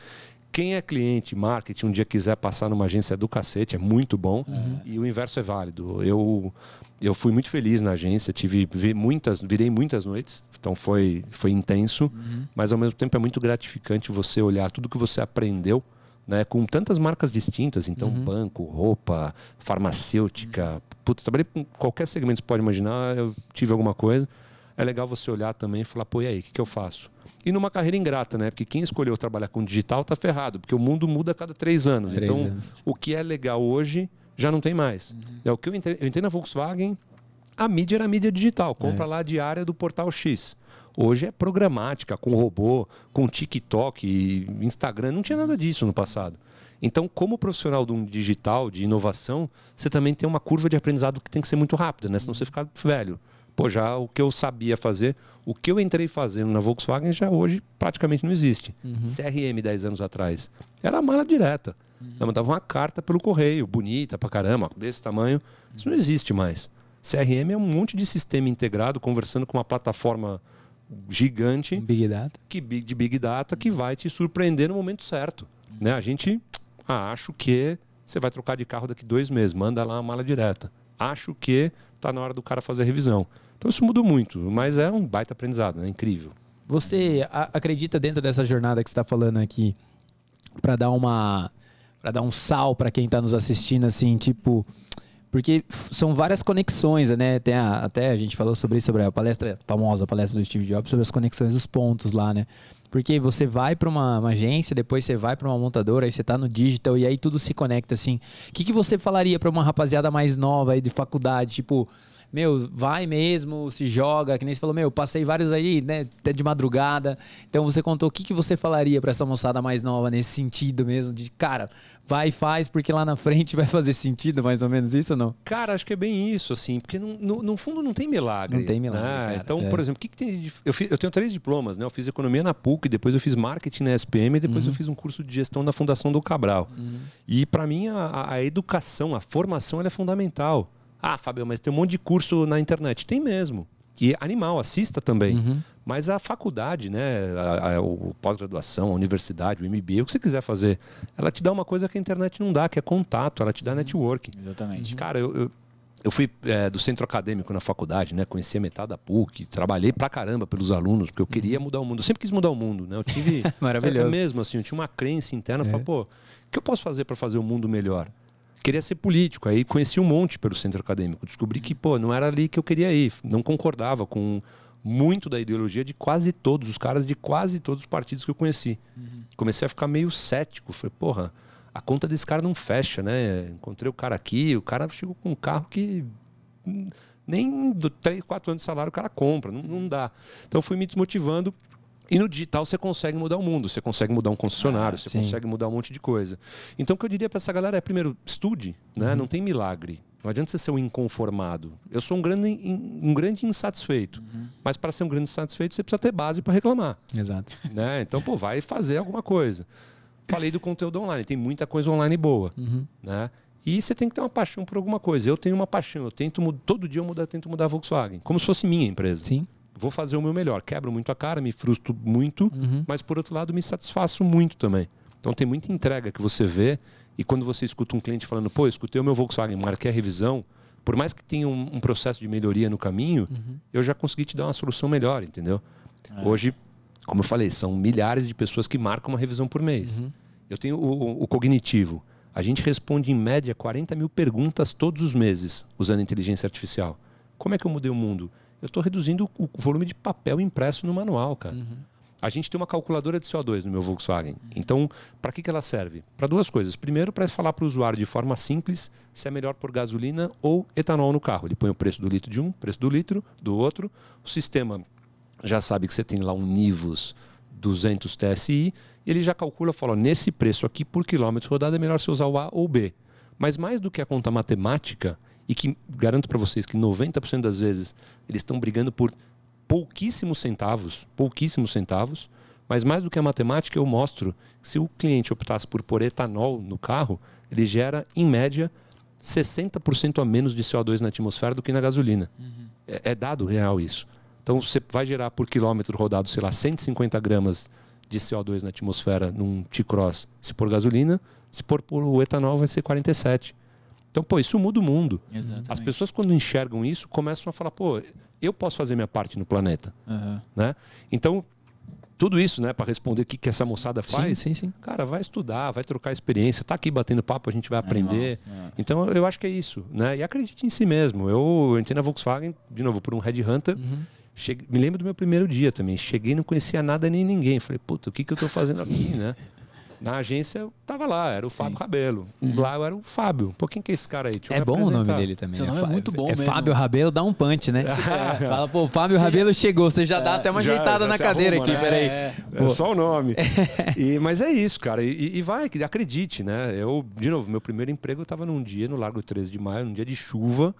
Quem é cliente, marketing, um dia quiser passar numa agência do cacete, é muito bom. E o inverso é válido. Eu, eu fui muito feliz na agência, tive vi muitas, virei muitas noites, então foi, foi intenso, mas ao mesmo tempo é muito gratificante você olhar tudo que você aprendeu, né, com tantas marcas distintas, então banco, roupa, farmacêutica, putz, trabalhei com qualquer segmento que você pode imaginar, eu tive alguma coisa. É legal você olhar também e falar, pô, e aí, o que, que eu faço? E numa carreira ingrata, né? Porque quem escolheu trabalhar com digital tá ferrado, porque o mundo muda a cada três anos. Três então, anos. o que é legal hoje já não tem mais. É o que eu entrei, eu entrei na Volkswagen, a mídia era a mídia digital, compra lá a diária do portal X. Hoje é programática, com robô, com TikTok, Instagram, não tinha nada disso no passado. Então, como profissional de um digital, de inovação, você também tem uma curva de aprendizado que tem que ser muito rápida, né? Senão você fica velho. Pô, já o que eu sabia fazer, o que eu entrei fazendo na Volkswagen já hoje praticamente não existe. CRM 10 anos atrás. Era a mala direta. Eu mandava uma carta pelo correio, bonita pra caramba, desse tamanho. Isso não existe mais. CRM é um monte de sistema integrado, conversando com uma plataforma gigante Big Data. que, de Big Data que vai te surpreender no momento certo. Né? A gente, ah, acho que você vai trocar de carro daqui dois meses, manda lá uma mala direta. Acho que tá na hora do cara fazer a revisão. Então isso mudou muito, mas é um baita aprendizado, é incrível. Você a- acredita dentro dessa jornada que está falando aqui para dar uma para dar um sal para quem está nos assistindo assim, tipo, porque são várias conexões, né? Tem a- até a gente falou sobre isso sobre a palestra, a famosa palestra do Steve Jobs sobre as conexões dos pontos lá, né? Porque você vai para uma, uma agência, depois você vai para uma montadora, aí você tá no digital e aí tudo se conecta assim. O que, que você falaria para uma rapaziada mais nova aí de faculdade, tipo, meu, vai mesmo, se joga, que nem você falou, meu, passei vários aí, né, até de madrugada. Então você contou o que, que você falaria para essa moçada mais nova nesse sentido mesmo, de cara, vai e faz, porque lá na frente vai fazer sentido, mais ou menos isso ou não? Cara, acho que é bem isso, assim, porque no, no, no fundo não tem milagre. Não tem milagre. Né? Então, é. por exemplo, o que, que tem de, eu, fiz, eu, tenho três diplomas, né? Eu fiz economia na PUC, depois eu fiz marketing na SPM, e depois uhum. eu fiz um curso de gestão na Fundação do Cabral. Uhum. E para mim a, a, educação, a formação, é fundamental. Ah, Fabio, mas tem um monte de curso na internet. Tem mesmo. E animal, assista também. Uhum. Mas a faculdade, né, a, a, o pós-graduação, a universidade, o MBA, o que você quiser fazer, ela te dá uma coisa que a internet não dá, que é contato, ela te dá networking. Exatamente. Cara, eu, eu, eu fui é, do centro acadêmico na faculdade, né? Conheci a metade da PUC, trabalhei pra caramba pelos alunos, porque eu queria uhum. mudar o mundo. Eu sempre quis mudar o mundo, né? Eu tive. Maravilhoso. É mesmo, assim, eu tinha uma crença interna, é. falei, pô, o que eu posso fazer para fazer o mundo melhor? Queria ser político, aí conheci um monte pelo centro acadêmico. Descobri que, pô, não era ali que eu queria ir. Não concordava com muito da ideologia de quase todos os caras de quase todos os partidos que eu conheci. Uhum. Comecei a ficar meio cético. Falei, porra, a conta desse cara não fecha, né? Encontrei o cara aqui, o cara chegou com um carro que nem do 3, 4 anos de salário o cara compra, não, não dá. Então fui me desmotivando. E no digital você consegue mudar o mundo, você consegue mudar um concessionário, ah, você sim. consegue mudar um monte de coisa. Então o que eu diria para essa galera é, primeiro, estude, né? Uhum. Não tem milagre. Não adianta você ser um inconformado. Eu sou um grande, um grande insatisfeito. Uhum. Mas para ser um grande insatisfeito, você precisa ter base para reclamar. Exato. Né? Então, pô, vai fazer alguma coisa. Falei do conteúdo online. Tem muita coisa online boa. Uhum. Né? E você tem que ter uma paixão por alguma coisa. Eu tenho uma paixão. Eu tento todo dia eu mudar, tento mudar a Volkswagen. Como se fosse minha empresa. Sim. Vou fazer o meu melhor. Quebro muito a cara, me frustro muito, uhum. mas por outro lado me satisfaço muito também. Então tem muita entrega que você vê e quando você escuta um cliente falando, pô, escutei o meu Volkswagen, marquei a revisão, por mais que tenha um, um processo de melhoria no caminho, uhum. eu já consegui te dar uma solução melhor, entendeu? É. Hoje, como eu falei, são milhares de pessoas que marcam uma revisão por mês. Uhum. Eu tenho o, o, cognitivo. A gente responde em média 40 mil perguntas todos os meses usando inteligência artificial. Como é que eu mudei o mundo? Eu estou reduzindo o volume de papel impresso no manual, cara. Uhum. A gente tem uma calculadora de CO2 no meu Volkswagen. Então, para que, que ela serve? Para duas coisas. Primeiro, para falar para o usuário de forma simples se é melhor por gasolina ou etanol no carro. Ele põe o preço do litro de um, preço do litro do outro. O sistema já sabe que você tem lá um Nivus 200 TSI e ele já calcula, fala, nesse preço aqui por quilômetro rodado é melhor você usar o A ou o B. Mas mais do que a conta matemática, e que garanto para vocês que 90% das vezes eles estão brigando por pouquíssimos centavos, pouquíssimos centavos, mas mais do que a matemática, eu mostro que se o cliente optasse por pôr etanol no carro, ele gera, em média, 60% a menos de CO2 na atmosfera do que na gasolina. Uhum. É, é, dado real isso. Então você vai gerar por quilômetro rodado, sei lá, 150 gramas de CO2 na atmosfera num T-Cross se por gasolina, se por, por o etanol vai ser 47. Então, pô, isso muda o mundo. Exatamente. As pessoas, quando enxergam isso, começam a falar, pô, eu posso fazer minha parte no planeta. Uhum. Né? Então, tudo isso, né, para responder o que, que essa moçada faz, sim, sim, sim. cara, vai estudar, vai trocar experiência, tá aqui batendo papo, a gente vai aprender. É. Então, eu acho que é isso, né? E acredite em si mesmo. Eu entrei na Volkswagen, de novo, por um headhunter. Uhum. Cheguei, me lembro do meu primeiro dia também. Cheguei, não conhecia nada nem ninguém. Falei, puta, o que, que eu estou fazendo aqui, né? Na agência eu tava lá, era o Fábio Rabelo. Uhum. Lá eu era o Fábio. Pô, quem que é esse cara aí? é bom o nome dele também. Seu né? nome é, é muito bom é mesmo. Fábio Rabelo, dá um punch, né? É. Fala, pô, Fábio você Rabelo já... chegou. Você já é, dá até uma já, ajeitada já na cadeira arruma, aqui, né? peraí. É, é só o nome. e, mas é isso, cara. E, e, vai, acredite, né? Eu, de novo, meu primeiro emprego eu tava num dia, no Largo 13 de Maio, num dia de chuva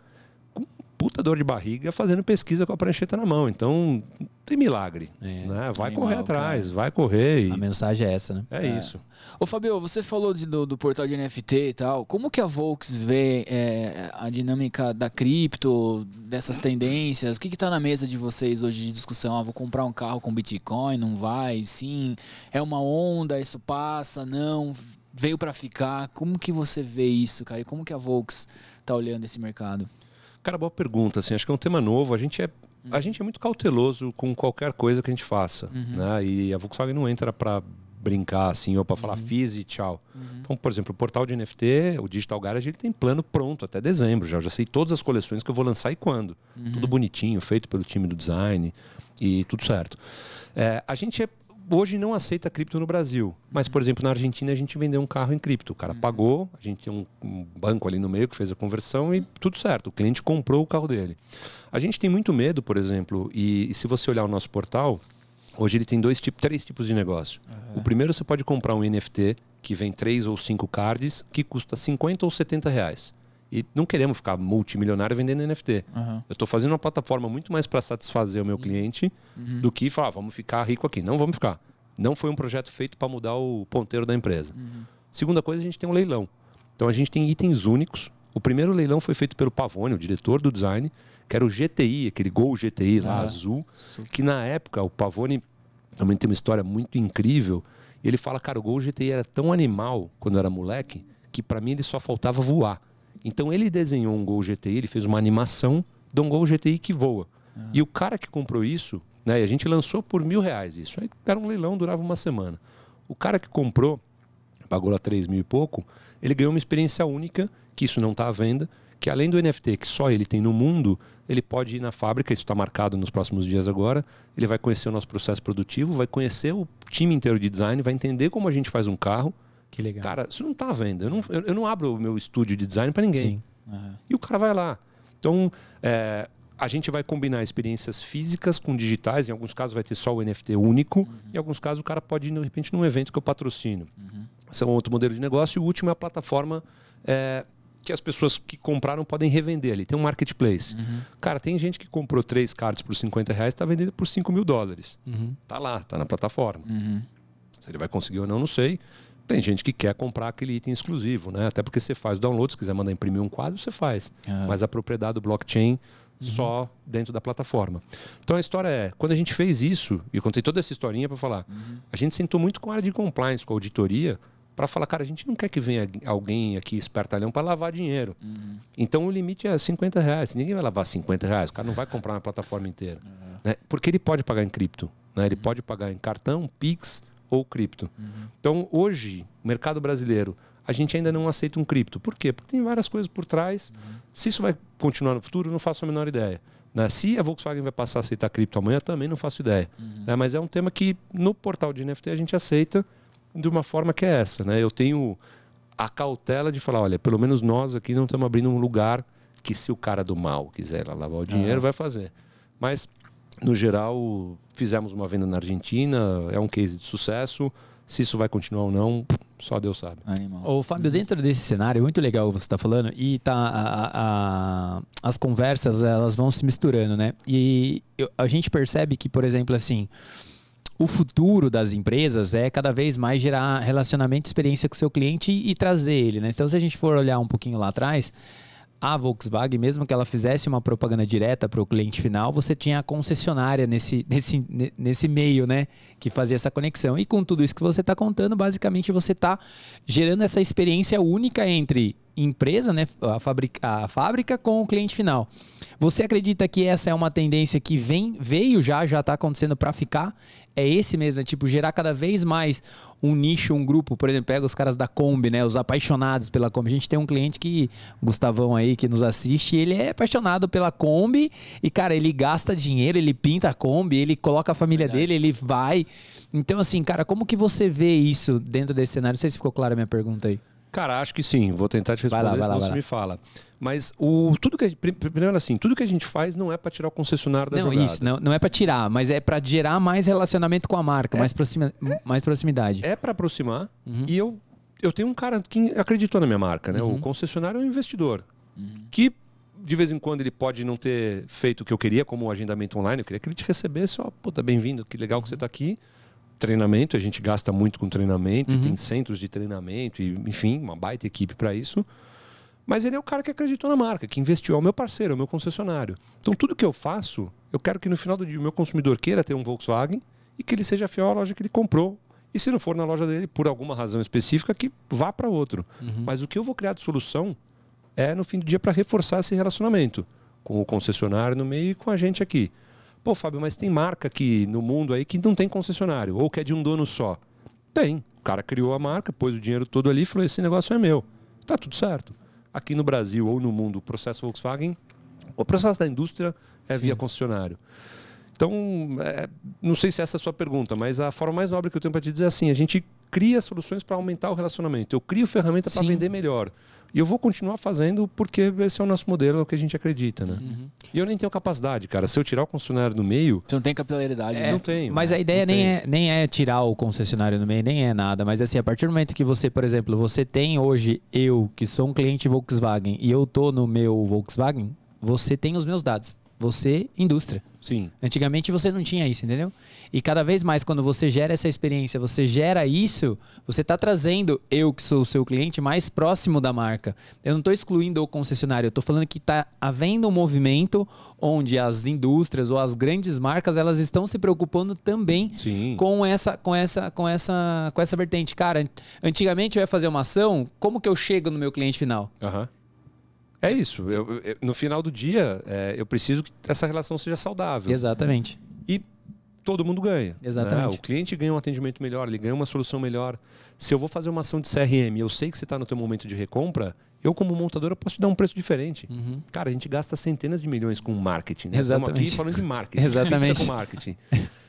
puta dor de barriga fazendo pesquisa com a prancheta na mão. Então, tem milagre. É, né? Vai animal, correr atrás, cara. vai correr. E... A mensagem é essa, né? É, é. isso. Ô, Fabio, você falou de, do, do, portal de NFT e tal. Como que a Volks vê é, a dinâmica da cripto, dessas tendências? O que está na mesa de vocês hoje de discussão? Ah, vou comprar um carro com Bitcoin, não vai? Sim. É uma onda, isso passa, não? Veio para ficar? Como que você vê isso, cara? E como que a Volks está olhando esse mercado? Cara, boa pergunta. Assim, acho que é um tema novo. A gente é, uhum. a gente é muito cauteloso com qualquer coisa que a gente faça. Uhum. Né? E a Volkswagen não entra para brincar assim ou para falar uhum. fiz e tchau. Uhum. Então, por exemplo, o portal de NFT, o Digital Garage, ele tem plano pronto até dezembro. Já, já sei todas as coleções que eu vou lançar e quando. Uhum. Tudo bonitinho, feito pelo time do design e tudo certo. É, a gente é hoje não aceita cripto no Brasil. Mas, por exemplo, na Argentina a gente vendeu um carro em cripto. O cara pagou, a gente tinha um, um, banco ali no meio que fez a conversão e tudo certo. O cliente comprou o carro dele. A gente tem muito medo, por exemplo, e, e se você olhar o nosso portal, hoje ele tem dois tipos, três tipos de negócio. Uhum. O primeiro você pode comprar um NFT que vem três ou cinco cards que custa 50 ou 70 reais. E não queremos ficar multimilionário vendendo NFT. Uhum. Eu estou fazendo uma plataforma muito mais para satisfazer o meu cliente uhum. do que falar, ah, vamos ficar rico aqui. Não vamos ficar. Não foi um projeto feito para mudar o ponteiro da empresa. Uhum. Segunda coisa, a gente tem um leilão. Então a gente tem itens únicos. O primeiro leilão foi feito pelo Pavone, o diretor do design, que era o GTI, aquele Gol GTI lá ah, azul, que na época o Pavone também tem uma história muito incrível. Ele fala, cara, o Gol GTI era tão animal quando eu era moleque que para mim ele só faltava voar. Então ele desenhou um Gol GTI, ele fez uma animação de um Gol GTI que voa. Ah. E o cara que comprou isso, né, a gente lançou por mil reais isso. Aí era um leilão, durava uma semana. O cara que comprou, pagou lá três mil e pouco, ele ganhou uma experiência única, que isso não está à venda, que além do NFT que só ele tem no mundo, ele pode ir na fábrica, isso está marcado nos próximos dias agora, ele vai conhecer o nosso processo produtivo, vai conhecer o time inteiro de design, vai entender como a gente faz um carro, que legal. Cara, isso não está à venda. Eu não, eu, não abro o meu estúdio de design para ninguém. Uhum. E o cara vai lá. Então, é, a gente vai combinar experiências físicas com digitais. Em alguns casos vai ter só o NFT único. Uhum. Em alguns casos o cara pode ir, de repente, num evento que eu patrocino. Uhum. Esse é um outro modelo de negócio. E o último é a plataforma é, que as pessoas que compraram podem revender ali. Tem um marketplace. Uhum. Cara, tem gente que comprou três cards por 50 reais e está vendendo por 5 mil dólares. Uhum. Tá lá, tá na plataforma. Uhum. Se ele vai conseguir ou não, não sei. Tem gente que quer comprar aquele item exclusivo, né? Até porque você faz o download, se quiser mandar imprimir um quadro, você faz. Uhum. Mas a propriedade do blockchain uhum. só dentro da plataforma. Então a história é, quando a gente fez isso, e eu contei toda essa historinha para falar, uhum. a gente sentou muito com a área de compliance, com a auditoria, para falar, cara, a gente não quer que venha alguém aqui espertalhão para lavar dinheiro. Uhum. Então o limite é 50 reais. Ninguém vai lavar 50 reais. O cara não vai comprar uma plataforma inteira. Uhum. Né? Porque ele pode pagar em cripto. Né? Ele uhum. pode pagar em cartão, Pix ou cripto. Uhum. Então, hoje, mercado brasileiro, a gente ainda não aceita um cripto. Por quê? Porque tem várias coisas por trás. Uhum. Se isso vai continuar no futuro, não faço a menor ideia. Né? Se a Volkswagen vai passar a aceitar cripto amanhã, também não faço ideia. Uhum. Né? Mas é um tema que no portal de NFT a gente aceita de uma forma que é essa. Né? Eu tenho a cautela de falar, olha, pelo menos nós aqui não estamos abrindo um lugar que se o cara do mal quiser lavar o dinheiro, vai fazer. Mas no geral, fizemos uma venda na Argentina, é um case de sucesso. Se isso vai continuar ou não, só Deus sabe. Ô, Fábio, dentro desse cenário, muito legal o que você está falando, e tá, a, a, as conversas elas vão se misturando, né? E eu, a gente percebe que, por exemplo, assim, o futuro das empresas é cada vez mais gerar relacionamento, experiência com o seu cliente e, e trazer ele, né? Então, se a gente for olhar um pouquinho lá atrás, a Volkswagen, mesmo que ela fizesse uma propaganda direta para o cliente final, você tinha a concessionária nesse, nesse, nesse meio, né? Que fazia essa conexão. E com tudo isso que você está contando, basicamente você está gerando essa experiência única entre empresa, né, a, fábrica, a fábrica com o cliente final. Você acredita que essa é uma tendência que vem, veio já, já está acontecendo para ficar? É esse mesmo, é tipo gerar cada vez mais um nicho, um grupo. Por exemplo, pega os caras da Kombi, né, os apaixonados pela Kombi. A gente tem um cliente que, Gustavão aí, que nos assiste, ele é apaixonado pela Kombi e, cara, ele gasta dinheiro, ele pinta a Kombi, ele coloca a família Verdade. dele, ele vai. Então, assim, cara, como que você vê isso dentro desse cenário? Não sei se ficou clara a minha pergunta aí. Cara, acho que sim. Vou tentar te responder, vai lá, vai senão lá, você me fala. Mas o tudo que primeiro assim, tudo que a gente faz não é para tirar o concessionário da não, jogada. Isso, não, não é para tirar, mas é para gerar mais relacionamento com a marca, é, mais, proxima, é, mais proximidade. É para aproximar. Uhum. E eu eu tenho um cara que acreditou na minha marca, né? Uhum. O concessionário é um investidor uhum. que de vez em quando ele pode não ter feito o que eu queria, como um agendamento online. Eu queria que ele te recebesse, ó, puta, bem-vindo, que legal que você está aqui treinamento, a gente gasta muito com treinamento, uhum. tem centros de treinamento, e, enfim, uma baita equipe para isso. Mas ele é o cara que acreditou na marca, que investiu, é o meu parceiro, é o meu concessionário. Então, tudo que eu faço, eu quero que no final do dia o meu consumidor queira ter um Volkswagen e que ele seja fiel à loja que ele comprou. E se não for na loja dele, por alguma razão específica, que vá para outro. Uhum. Mas o que eu vou criar de solução é, no fim do dia, para reforçar esse relacionamento com o concessionário no meio e com a gente aqui. Pô, Fábio, mas tem marca aqui no mundo aí que não tem concessionário, ou que é de um dono só. Tem. O cara criou a marca, pôs o dinheiro todo ali e falou: esse negócio é meu. Tá tudo certo. Aqui no Brasil ou no mundo, o processo Volkswagen, o processo da indústria é via Sim. concessionário. Então, é, não sei se essa é a sua pergunta, mas a forma mais nobre que eu tenho para te dizer é assim: a gente cria soluções para aumentar o relacionamento. Eu crio ferramenta para vender melhor. E eu vou continuar fazendo porque esse é o nosso modelo, é o que a gente acredita, né? Uhum. E eu nem tenho capacidade, cara. Se eu tirar o concessionário do meio. Você não tem capilaridade, é, Não tenho. Mas a ideia nem é, nem é tirar o concessionário do meio, nem é nada. Mas assim, a partir do momento que você, por exemplo, você tem hoje eu, que sou um cliente Volkswagen, e eu tô no meu Volkswagen, você tem os meus dados. Você, indústria. Sim. Antigamente você não tinha isso, entendeu? E cada vez mais, quando você gera essa experiência, você gera isso, você está trazendo eu, que sou o seu cliente, mais próximo da marca. Eu não estou excluindo o concessionário, eu estou falando que está havendo um movimento onde as indústrias ou as grandes marcas elas estão se preocupando também Sim. com essa, com essa, com essa, com essa vertente. Cara, antigamente eu ia fazer uma ação, como que eu chego no meu cliente final? Aham. Uhum. É isso. Eu, eu, no final do dia, é, eu preciso que essa relação seja saudável. Exatamente. E todo mundo ganha. Né? Exatamente. Né? O cliente ganha um atendimento melhor, ele ganha uma solução melhor. Se eu vou fazer uma ação de CRM eu sei que você está no teu momento de recompra, eu como montadora posso te dar um preço diferente. Uhum. Cara, a gente gasta centenas de milhões com marketing. Né? Exatamente. Estamos aqui falando de marketing. Exatamente. com marketing.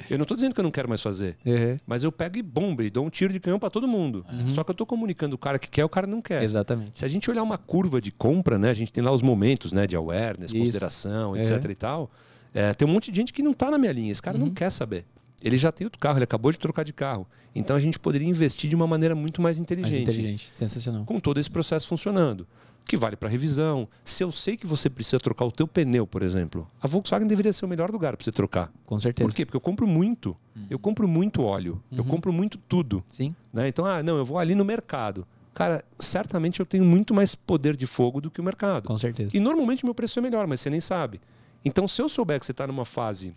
Eu não estou dizendo que eu não quero mais fazer. Uhum. Mas eu pego e bomba e dou um tiro de canhão para todo mundo. Uhum. Só que eu estou comunicando o cara que quer, o cara não quer. Exatamente. Se a gente olhar uma curva de compra, né? A gente tem lá os momentos né, de awareness, Isso. consideração, etc uhum. e tal. É, tem um monte de gente que não está na minha linha. Esse cara não uhum. quer saber. Ele já tem outro carro, ele acabou de trocar de carro. Então a gente poderia investir de uma maneira muito mais inteligente. Mais inteligente, sensacional. Com todo esse processo funcionando. Que vale para revisão. Se eu sei que você precisa trocar o teu pneu, por exemplo, a Volkswagen deveria ser o melhor lugar para você trocar. Com certeza. Por quê? Porque eu compro muito. Uhum. Eu compro muito óleo. Uhum. Eu compro muito tudo. Sim. Né? Então, ah, não, eu vou ali no mercado. Cara, certamente eu tenho muito mais poder de fogo do que o mercado. Com certeza. E normalmente meu preço é melhor, mas você nem sabe. Então, se eu souber que você está numa fase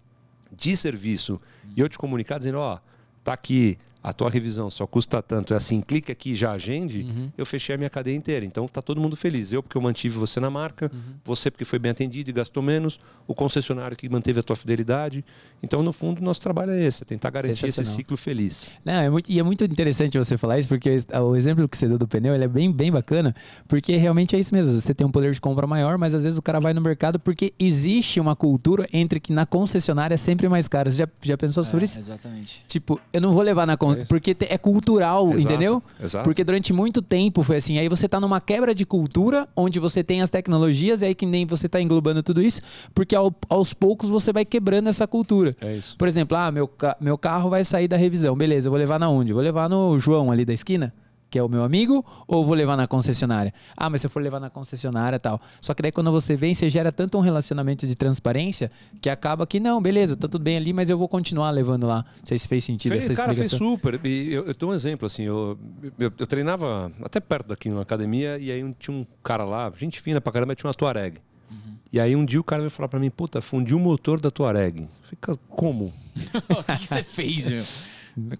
de serviço e eu te comunicar dizendo, ó, oh, tá aqui a tua revisão só custa tanto, é assim, clica aqui já agende, uhum. eu fechei a minha cadeia inteira. Então tá todo mundo feliz. Eu porque eu mantive você na marca, uhum. você porque foi bem atendido e gastou menos, o concessionário que manteve a tua fidelidade. Então, no fundo, nosso trabalho é esse, é tentar garantir esse ciclo feliz. Não, é muito, e é muito interessante você falar isso, porque o exemplo que você deu do pneu ele é bem, bem bacana, porque realmente é isso mesmo. Você tem um poder de compra maior, mas às vezes o cara vai no mercado porque existe uma cultura entre que na concessionária é sempre mais caro. Você já, já pensou sobre é, isso? Exatamente. Tipo, eu não vou levar na concessionária é porque é cultural, exato, entendeu? Exato. Porque durante muito tempo foi assim. Aí você tá numa quebra de cultura, onde você tem as tecnologias, e aí que nem você tá englobando tudo isso, porque ao, aos poucos você vai quebrando essa cultura. É isso. Por exemplo, ah, meu, meu carro vai sair da revisão. Beleza, eu vou levar na onde? vou levar no João ali da esquina? Que é o meu amigo, ou vou levar na concessionária? Ah, mas se eu for levar na concessionária tal. Só que daí quando você vem, você gera tanto um relacionamento de transparência que acaba que não, beleza, tá tudo bem ali, mas eu vou continuar levando lá. Não sei se fez sentido fez, essa cara, explicação. fez super. E eu, eu dou um exemplo, assim, eu, eu, eu, treinava até perto daqui numa academia e aí tinha um cara lá, gente fina pra caramba, tinha uma Tuareg. Uhum. E aí um dia o cara veio falar pra mim, puta, fundi o motor da Tuareg. Fica como? o que você fez, meu?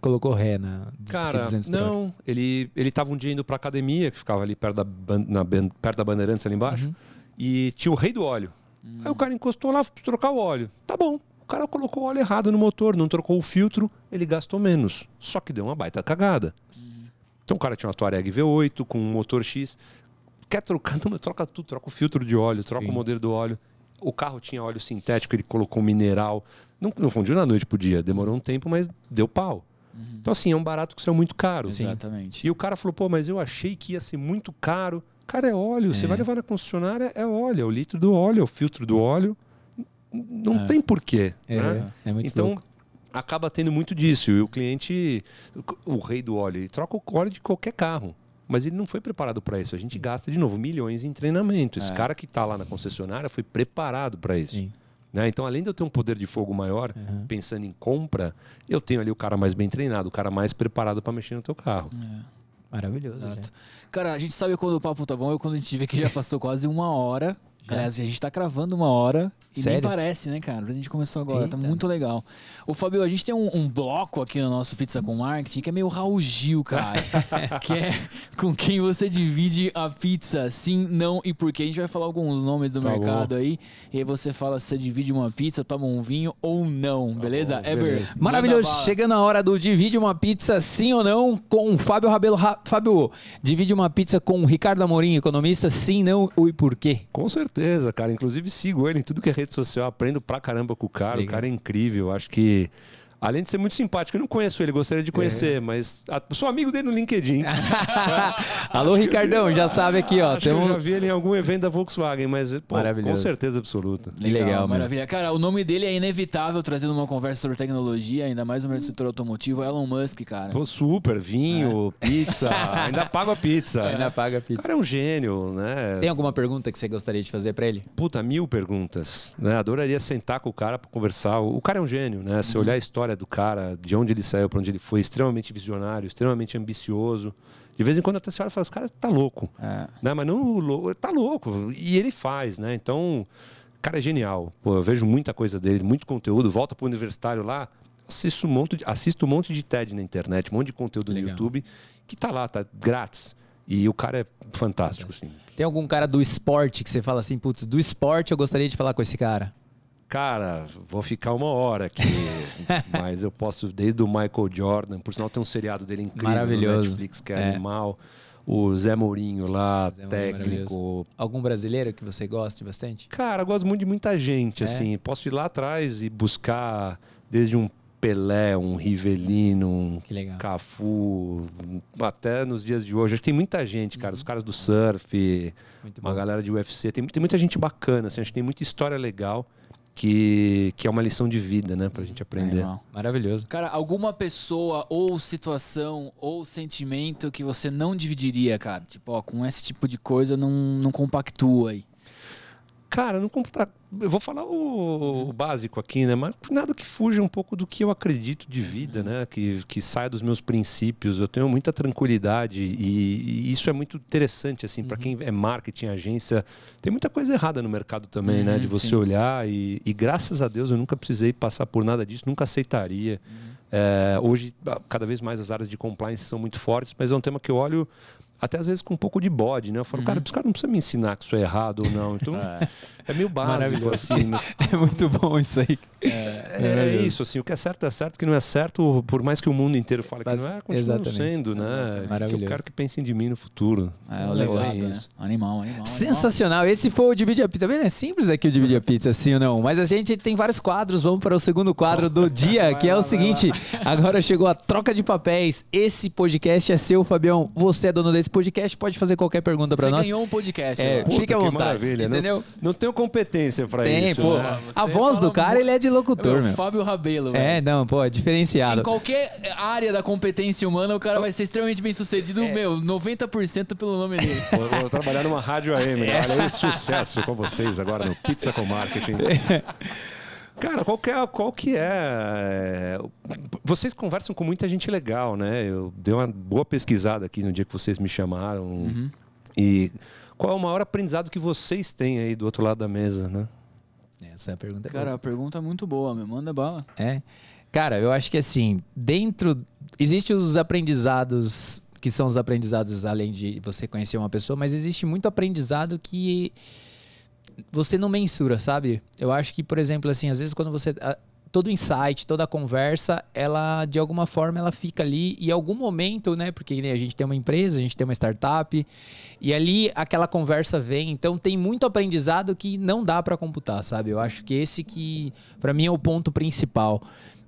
Colocou ré na Cara, não, ele ele tava um dia indo pra academia, que ficava ali perto da, na, perto da Bandeirantes ali embaixo, uhum. e tinha o rei do óleo. Uhum. Aí o cara encostou lá pra trocar o óleo. Tá bom. O cara colocou o óleo errado no motor, não trocou o filtro, ele gastou menos. Só que deu uma baita cagada. Uhum. Então o cara tinha uma Touareg V8 com um motor X. Quer trocar? Não, troca tudo, troca o filtro de óleo, troca Sim. o modelo do óleo. O carro tinha óleo sintético, ele colocou mineral. Não, não fundiu na noite pro dia, demorou um tempo, mas deu pau. Uhum. Então, assim, é um barato que saiu muito caro. Exatamente. E o cara falou, pô, mas eu achei que ia ser muito caro. Cara, é óleo. É. Você vai levar na concessionária, é óleo. É o litro do óleo, é o filtro do óleo. Não é. tem porquê. É, né? é muito Então, louco. acaba tendo muito disso. E o cliente, o rei do óleo, ele troca o óleo de qualquer carro. Mas ele não foi preparado para isso. A gente gasta, de novo, milhões em treinamento. Esse é. cara que está lá na concessionária foi preparado para isso. Sim. Né? Então, além de eu ter um poder de fogo maior, uhum. pensando em compra, eu tenho ali o cara mais bem treinado, o cara mais preparado para mexer no teu carro. É. Maravilhoso. Cara, a gente sabe quando o papo tá bom é quando a gente vê que já passou quase uma hora. Aliás, a gente tá cravando uma hora e Sério? nem parece, né, cara? A gente começou agora, tá Eita. tá muito legal. Ô, Fabio, a gente tem um, um, bloco aqui no nosso Pizza com Marketing que é meio Raul Gil, cara. que é com quem você divide a pizza, sim, não e por quê. A gente vai falar alguns nomes do tá mercado bom. aí. E aí você fala se você divide uma pizza, toma um vinho ou não, tá beleza? Bom, Ever. Maravilhoso. Chegando a hora do divide uma pizza, sim ou não, com o Fábio Rabelo. Ra... Fábio, divide uma pizza com o Ricardo Amorim, economista, sim, não e por quê? Com certeza certeza, cara. Inclusive sigo ele em tudo que é rede social, aprendo pra caramba com o cara. Legal. O cara é incrível. Acho que Além de ser muito simpático, eu não conheço ele, gostaria de conhecer, é. mas a, sou amigo dele no LinkedIn. Alô, Ricardão, já sabe aqui, ó. Acho eu já vi ele em algum evento da Volkswagen, mas pô, com certeza absoluta. Legal, legal maravilha. Cara, o nome dele é inevitável trazendo uma conversa sobre tecnologia, ainda mais no meio do setor automotivo, Elon Musk, cara. Pô, super, vinho, é. pizza, ainda paga a pizza. É. Ainda paga a pizza. O cara é um gênio, né? Tem alguma pergunta que você gostaria de fazer para ele? Puta, mil perguntas. Né? Adoraria sentar com o cara para conversar. O cara é um gênio, né? Se uhum. olhar a história do cara, de onde ele saiu, para onde ele foi, extremamente visionário, extremamente ambicioso. De vez em quando até a senhora fala, esse cara tá louco. É. Né? Mas não, tá louco. E ele faz, né? Então, cara é genial. Pô, eu vejo muita coisa dele, muito conteúdo. Volta pro universitário lá, assisto um monte de, assisto um monte de TED na internet, um monte de conteúdo Legal. no YouTube, que tá lá, tá grátis. E o cara é fantástico, sim. Tem algum cara do esporte que você fala assim, putz, do esporte eu gostaria de falar com esse cara? Cara, vou ficar uma hora aqui, mas eu posso, desde o Michael Jordan, por sinal tem um seriado dele incrível Maravilhoso. no Netflix, que é, é. animal. O Zé Mourinho lá, Zé técnico. Mourinho Algum brasileiro que você goste bastante? Cara, eu gosto muito de muita gente, é. assim. Posso ir lá atrás e buscar desde um Pelé, um Rivelino, um Cafu, até nos dias de hoje. Acho que tem muita gente, cara. Uhum. Os caras do surf, uma galera de UFC. Tem, tem muita gente bacana, assim. Acho que tem muita história legal que, que é uma lição de vida, né? Pra gente aprender. Animal. Maravilhoso. Cara, alguma pessoa ou situação ou sentimento que você não dividiria, cara? Tipo, ó, com esse tipo de coisa não, não compactua aí. Cara, no computador. Eu vou falar o, o, básico aqui, né? Mas nada que fuja um pouco do que eu acredito de vida, né? Que, que saia dos meus princípios. Eu tenho muita tranquilidade e, e isso é muito interessante, assim, uhum. para quem é marketing, agência. Tem muita coisa errada no mercado também, uhum, né? De você sim. olhar e, e, graças a Deus eu nunca precisei passar por nada disso, nunca aceitaria. Uhum. É, hoje, cada vez mais as áreas de compliance são muito fortes, mas é um tema que eu olho até às vezes com um pouco de bode, né? Eu falo, uhum. cara, os caras não precisam me ensinar que isso é errado ou não. Então, é, é meio básico, assim. Né? é muito bom isso aí. É, é, isso, assim, o que é certo é certo, o que não é certo, por mais que o mundo inteiro fale que não é, continua Exatamente. sendo, né? Maravilhoso. Que eu quero que pensem de mim no futuro. É, o legado, é né? Animal, animal. Sensacional. Animal. Esse foi o Divide a Pizza. Também não é simples aqui o Divide a Pizza, assim ou não. Mas a gente tem vários quadros. Vamos para o segundo quadro do dia, que é o seguinte. Agora chegou a troca de papéis. Esse podcast é seu, Fabião. Você é dono desse podcast, pode fazer qualquer pergunta para nós. Você ganhou um podcast. É, fique à vontade. Maravilha, entendeu? Não, não tenho competência para isso. Pô, né? A voz do cara, ele é de locutor, meu. Fábio Rabelo. É, não, pô, é diferenciado. Em qualquer área da competência humana, o cara vai ser extremamente bem sucedido, é. meu, 90% pelo nome dele. Vou, vou, trabalhar numa rádio AM, né? Olha aí, sucesso com vocês agora no Pizza com Marketing. Cara, qual que, é, qual que é. Vocês conversam com muita gente legal, né? Eu dei uma boa pesquisada aqui no dia que vocês me chamaram. Uhum. E qual é o maior aprendizado que vocês têm aí do outro lado da mesa, né? Essa é a pergunta. Cara, boa. a pergunta é muito boa, me manda bala. É. Cara, eu acho que assim, dentro. Existem os aprendizados, que são os aprendizados além de você conhecer uma pessoa, mas existe muito aprendizado que você não mensura, sabe? Eu acho que, por exemplo, assim, às vezes quando você todo insight, toda a conversa, ela de alguma forma ela fica ali e em algum momento, né? Porque né, a gente tem uma empresa, a gente tem uma startup e ali aquela conversa vem. Então tem muito aprendizado que não dá para computar, sabe? Eu acho que esse que para mim é o ponto principal.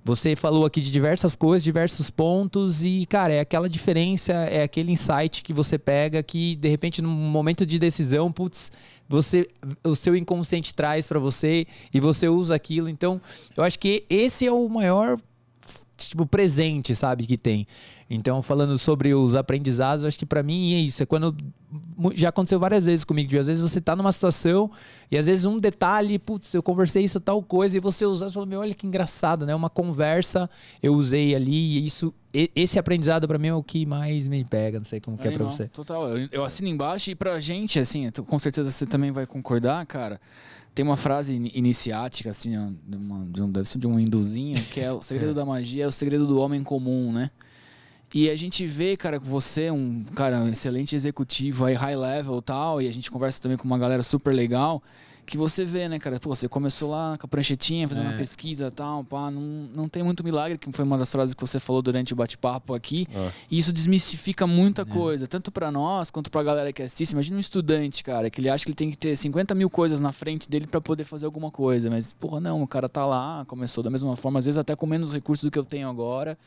Você falou aqui de diversas coisas, diversos pontos e, cara, é aquela diferença, é aquele insight que você pega que, de repente, num momento de decisão, putz, você, o seu inconsciente traz para você e você usa aquilo. Então, eu acho que esse é o maior tipo presente, sabe, que tem. Então, falando sobre os aprendizados, acho que para mim é isso. É quando já aconteceu várias vezes comigo, de às vezes você tá numa situação e às vezes um detalhe, putz, eu conversei isso tal coisa e você usar, você falou, meu, olha que engraçado, né? Uma conversa eu usei ali e isso esse aprendizado para mim é o que mais me pega, não sei como que é para você. Total, eu, eu assino embaixo e pra gente, assim, com certeza você também vai concordar, cara tem uma frase iniciática, assim, de, uma, de um, deve ser de um hinduzinho, que é o segredo da magia é o segredo do homem comum, né? E a gente vê, cara, que você um cara um excelente executivo aí, high level e tal, e a gente conversa também com uma galera super legal, que você vê, né, cara? Pô, você começou lá com a pranchetinha, fazendo É. uma pesquisa e tal, pá, não, não tem muito milagre, que foi uma das frases que você falou durante o bate-papo aqui. Ah. E isso desmistifica muita É. coisa, tanto pra nós quanto pra galera que assiste. Imagina um estudante, cara, que ele acha que ele tem que ter 50 mil coisas na frente dele pra poder fazer alguma coisa. Mas, porra, não, o cara tá lá, começou da mesma forma, às vezes até com menos recursos do que eu tenho agora.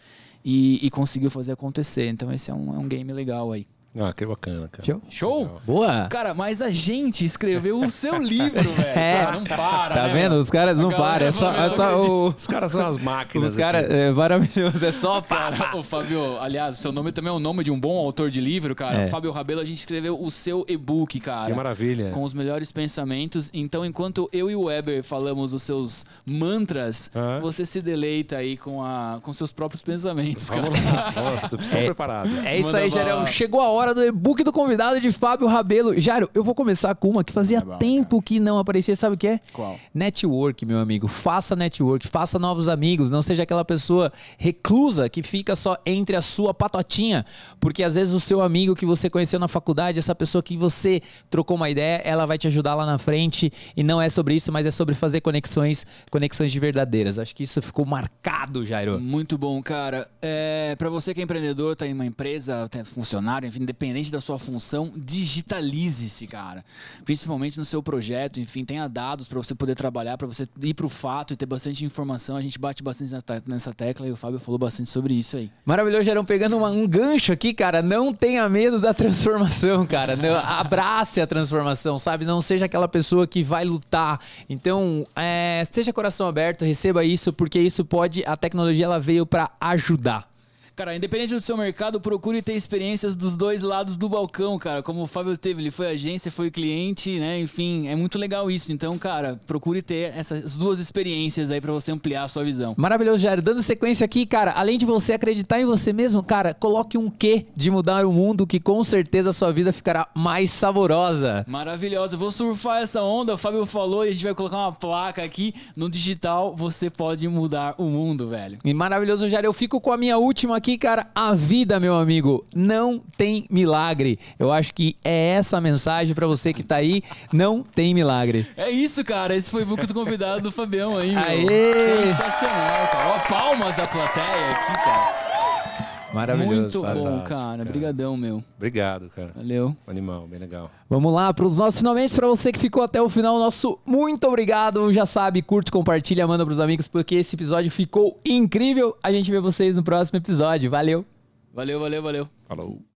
E, e conseguiu fazer acontecer. Então esse é um, é um game legal aí. Ah, que bacana, cara. Show. Show? Legal. Boa! Cara, mas a gente escreveu o seu livro, velho. É. Cara, não para, Tá né, vendo? mano? Os caras não param. É só, é só o. Os caras são as máquinas. Os caras. É maravilhoso. É só pá, Cara, ô Fábio, aliás, seu nome também é o nome de um bom autor de livro, cara. É. Fábio Rabelo, a gente escreveu o seu e-book, cara. Que maravilha. Com os melhores pensamentos. Então, enquanto eu e o Weber falamos os seus mantras, Ah. você se deleita aí com, a, com seus próprios pensamentos, cara. Vamos lá. Estou É. preparado. É isso Manda aí. Jairão. Chegou a hora do e-book do convidado de Fábio Rabelo. Jairo, eu vou começar com uma que fazia Tá bom, tempo que não aparecia. Sabe o que é? Qual? Network, meu amigo. Faça network, faça novos amigos. Não seja aquela pessoa reclusa que fica só entre a sua patotinha. Porque às vezes o seu amigo que você conheceu na faculdade, essa pessoa que você trocou uma ideia, ela vai te ajudar lá na frente. E não é sobre isso, mas é sobre fazer conexões, conexões de verdadeiras. Acho que isso ficou marcado, Jairo. Muito bom, cara. É, para você que é empreendedor, tá em uma empresa, tem funcionário, enfim, independente da sua função, digitalize-se, cara. Principalmente no seu projeto, enfim, tenha dados para você poder trabalhar, para você ir pro fato e ter bastante informação. A gente bate bastante nessa- tecla e o Fábio falou bastante sobre isso aí. Maravilhoso, Gerão, pegando uma- um gancho aqui, cara. Não tenha medo da transformação, cara. Não, abrace a transformação, sabe? Não seja aquela pessoa que vai lutar. Então, é, seja coração aberto, receba isso, porque isso pode. A tecnologia ela veio pra ajudar. Cara, independente do seu mercado, procure ter experiências dos dois lados do balcão, cara. Como o Fábio teve, ele foi agência, foi cliente, né? Enfim, é muito legal isso. Então, cara, procure ter essas duas experiências aí para você ampliar a sua visão. Maravilhoso, Jairo. Dando sequência aqui, cara, além de você acreditar em você mesmo, cara, coloque um quê de mudar o mundo que com certeza a sua vida ficará mais saborosa. Maravilhosa. Vou surfar essa onda. O Fábio falou e a gente vai colocar uma placa aqui. No digital, você pode mudar o mundo, velho. E maravilhoso, Jair. Eu fico com a minha última aqui, cara. A vida, meu amigo, não tem milagre. Eu acho que é essa a mensagem pra você que tá aí. Não tem milagre. É isso, cara. Esse foi o book do convidado do Fabião aí, meu. Aê! Sensacional, cara. Ó, palmas da plateia aqui, cara. Maravilhoso. Muito bom, cara. cara. Brigadão, meu. Obrigado, cara. Valeu. Animal, bem legal. Vamos lá para os nossos finalmente. Pra você que ficou até o final, nosso muito obrigado. Já sabe, curte, compartilha, manda pros amigos, porque esse episódio ficou incrível. A gente vê vocês no próximo episódio. Valeu! Valeu, valeu, valeu. Falou.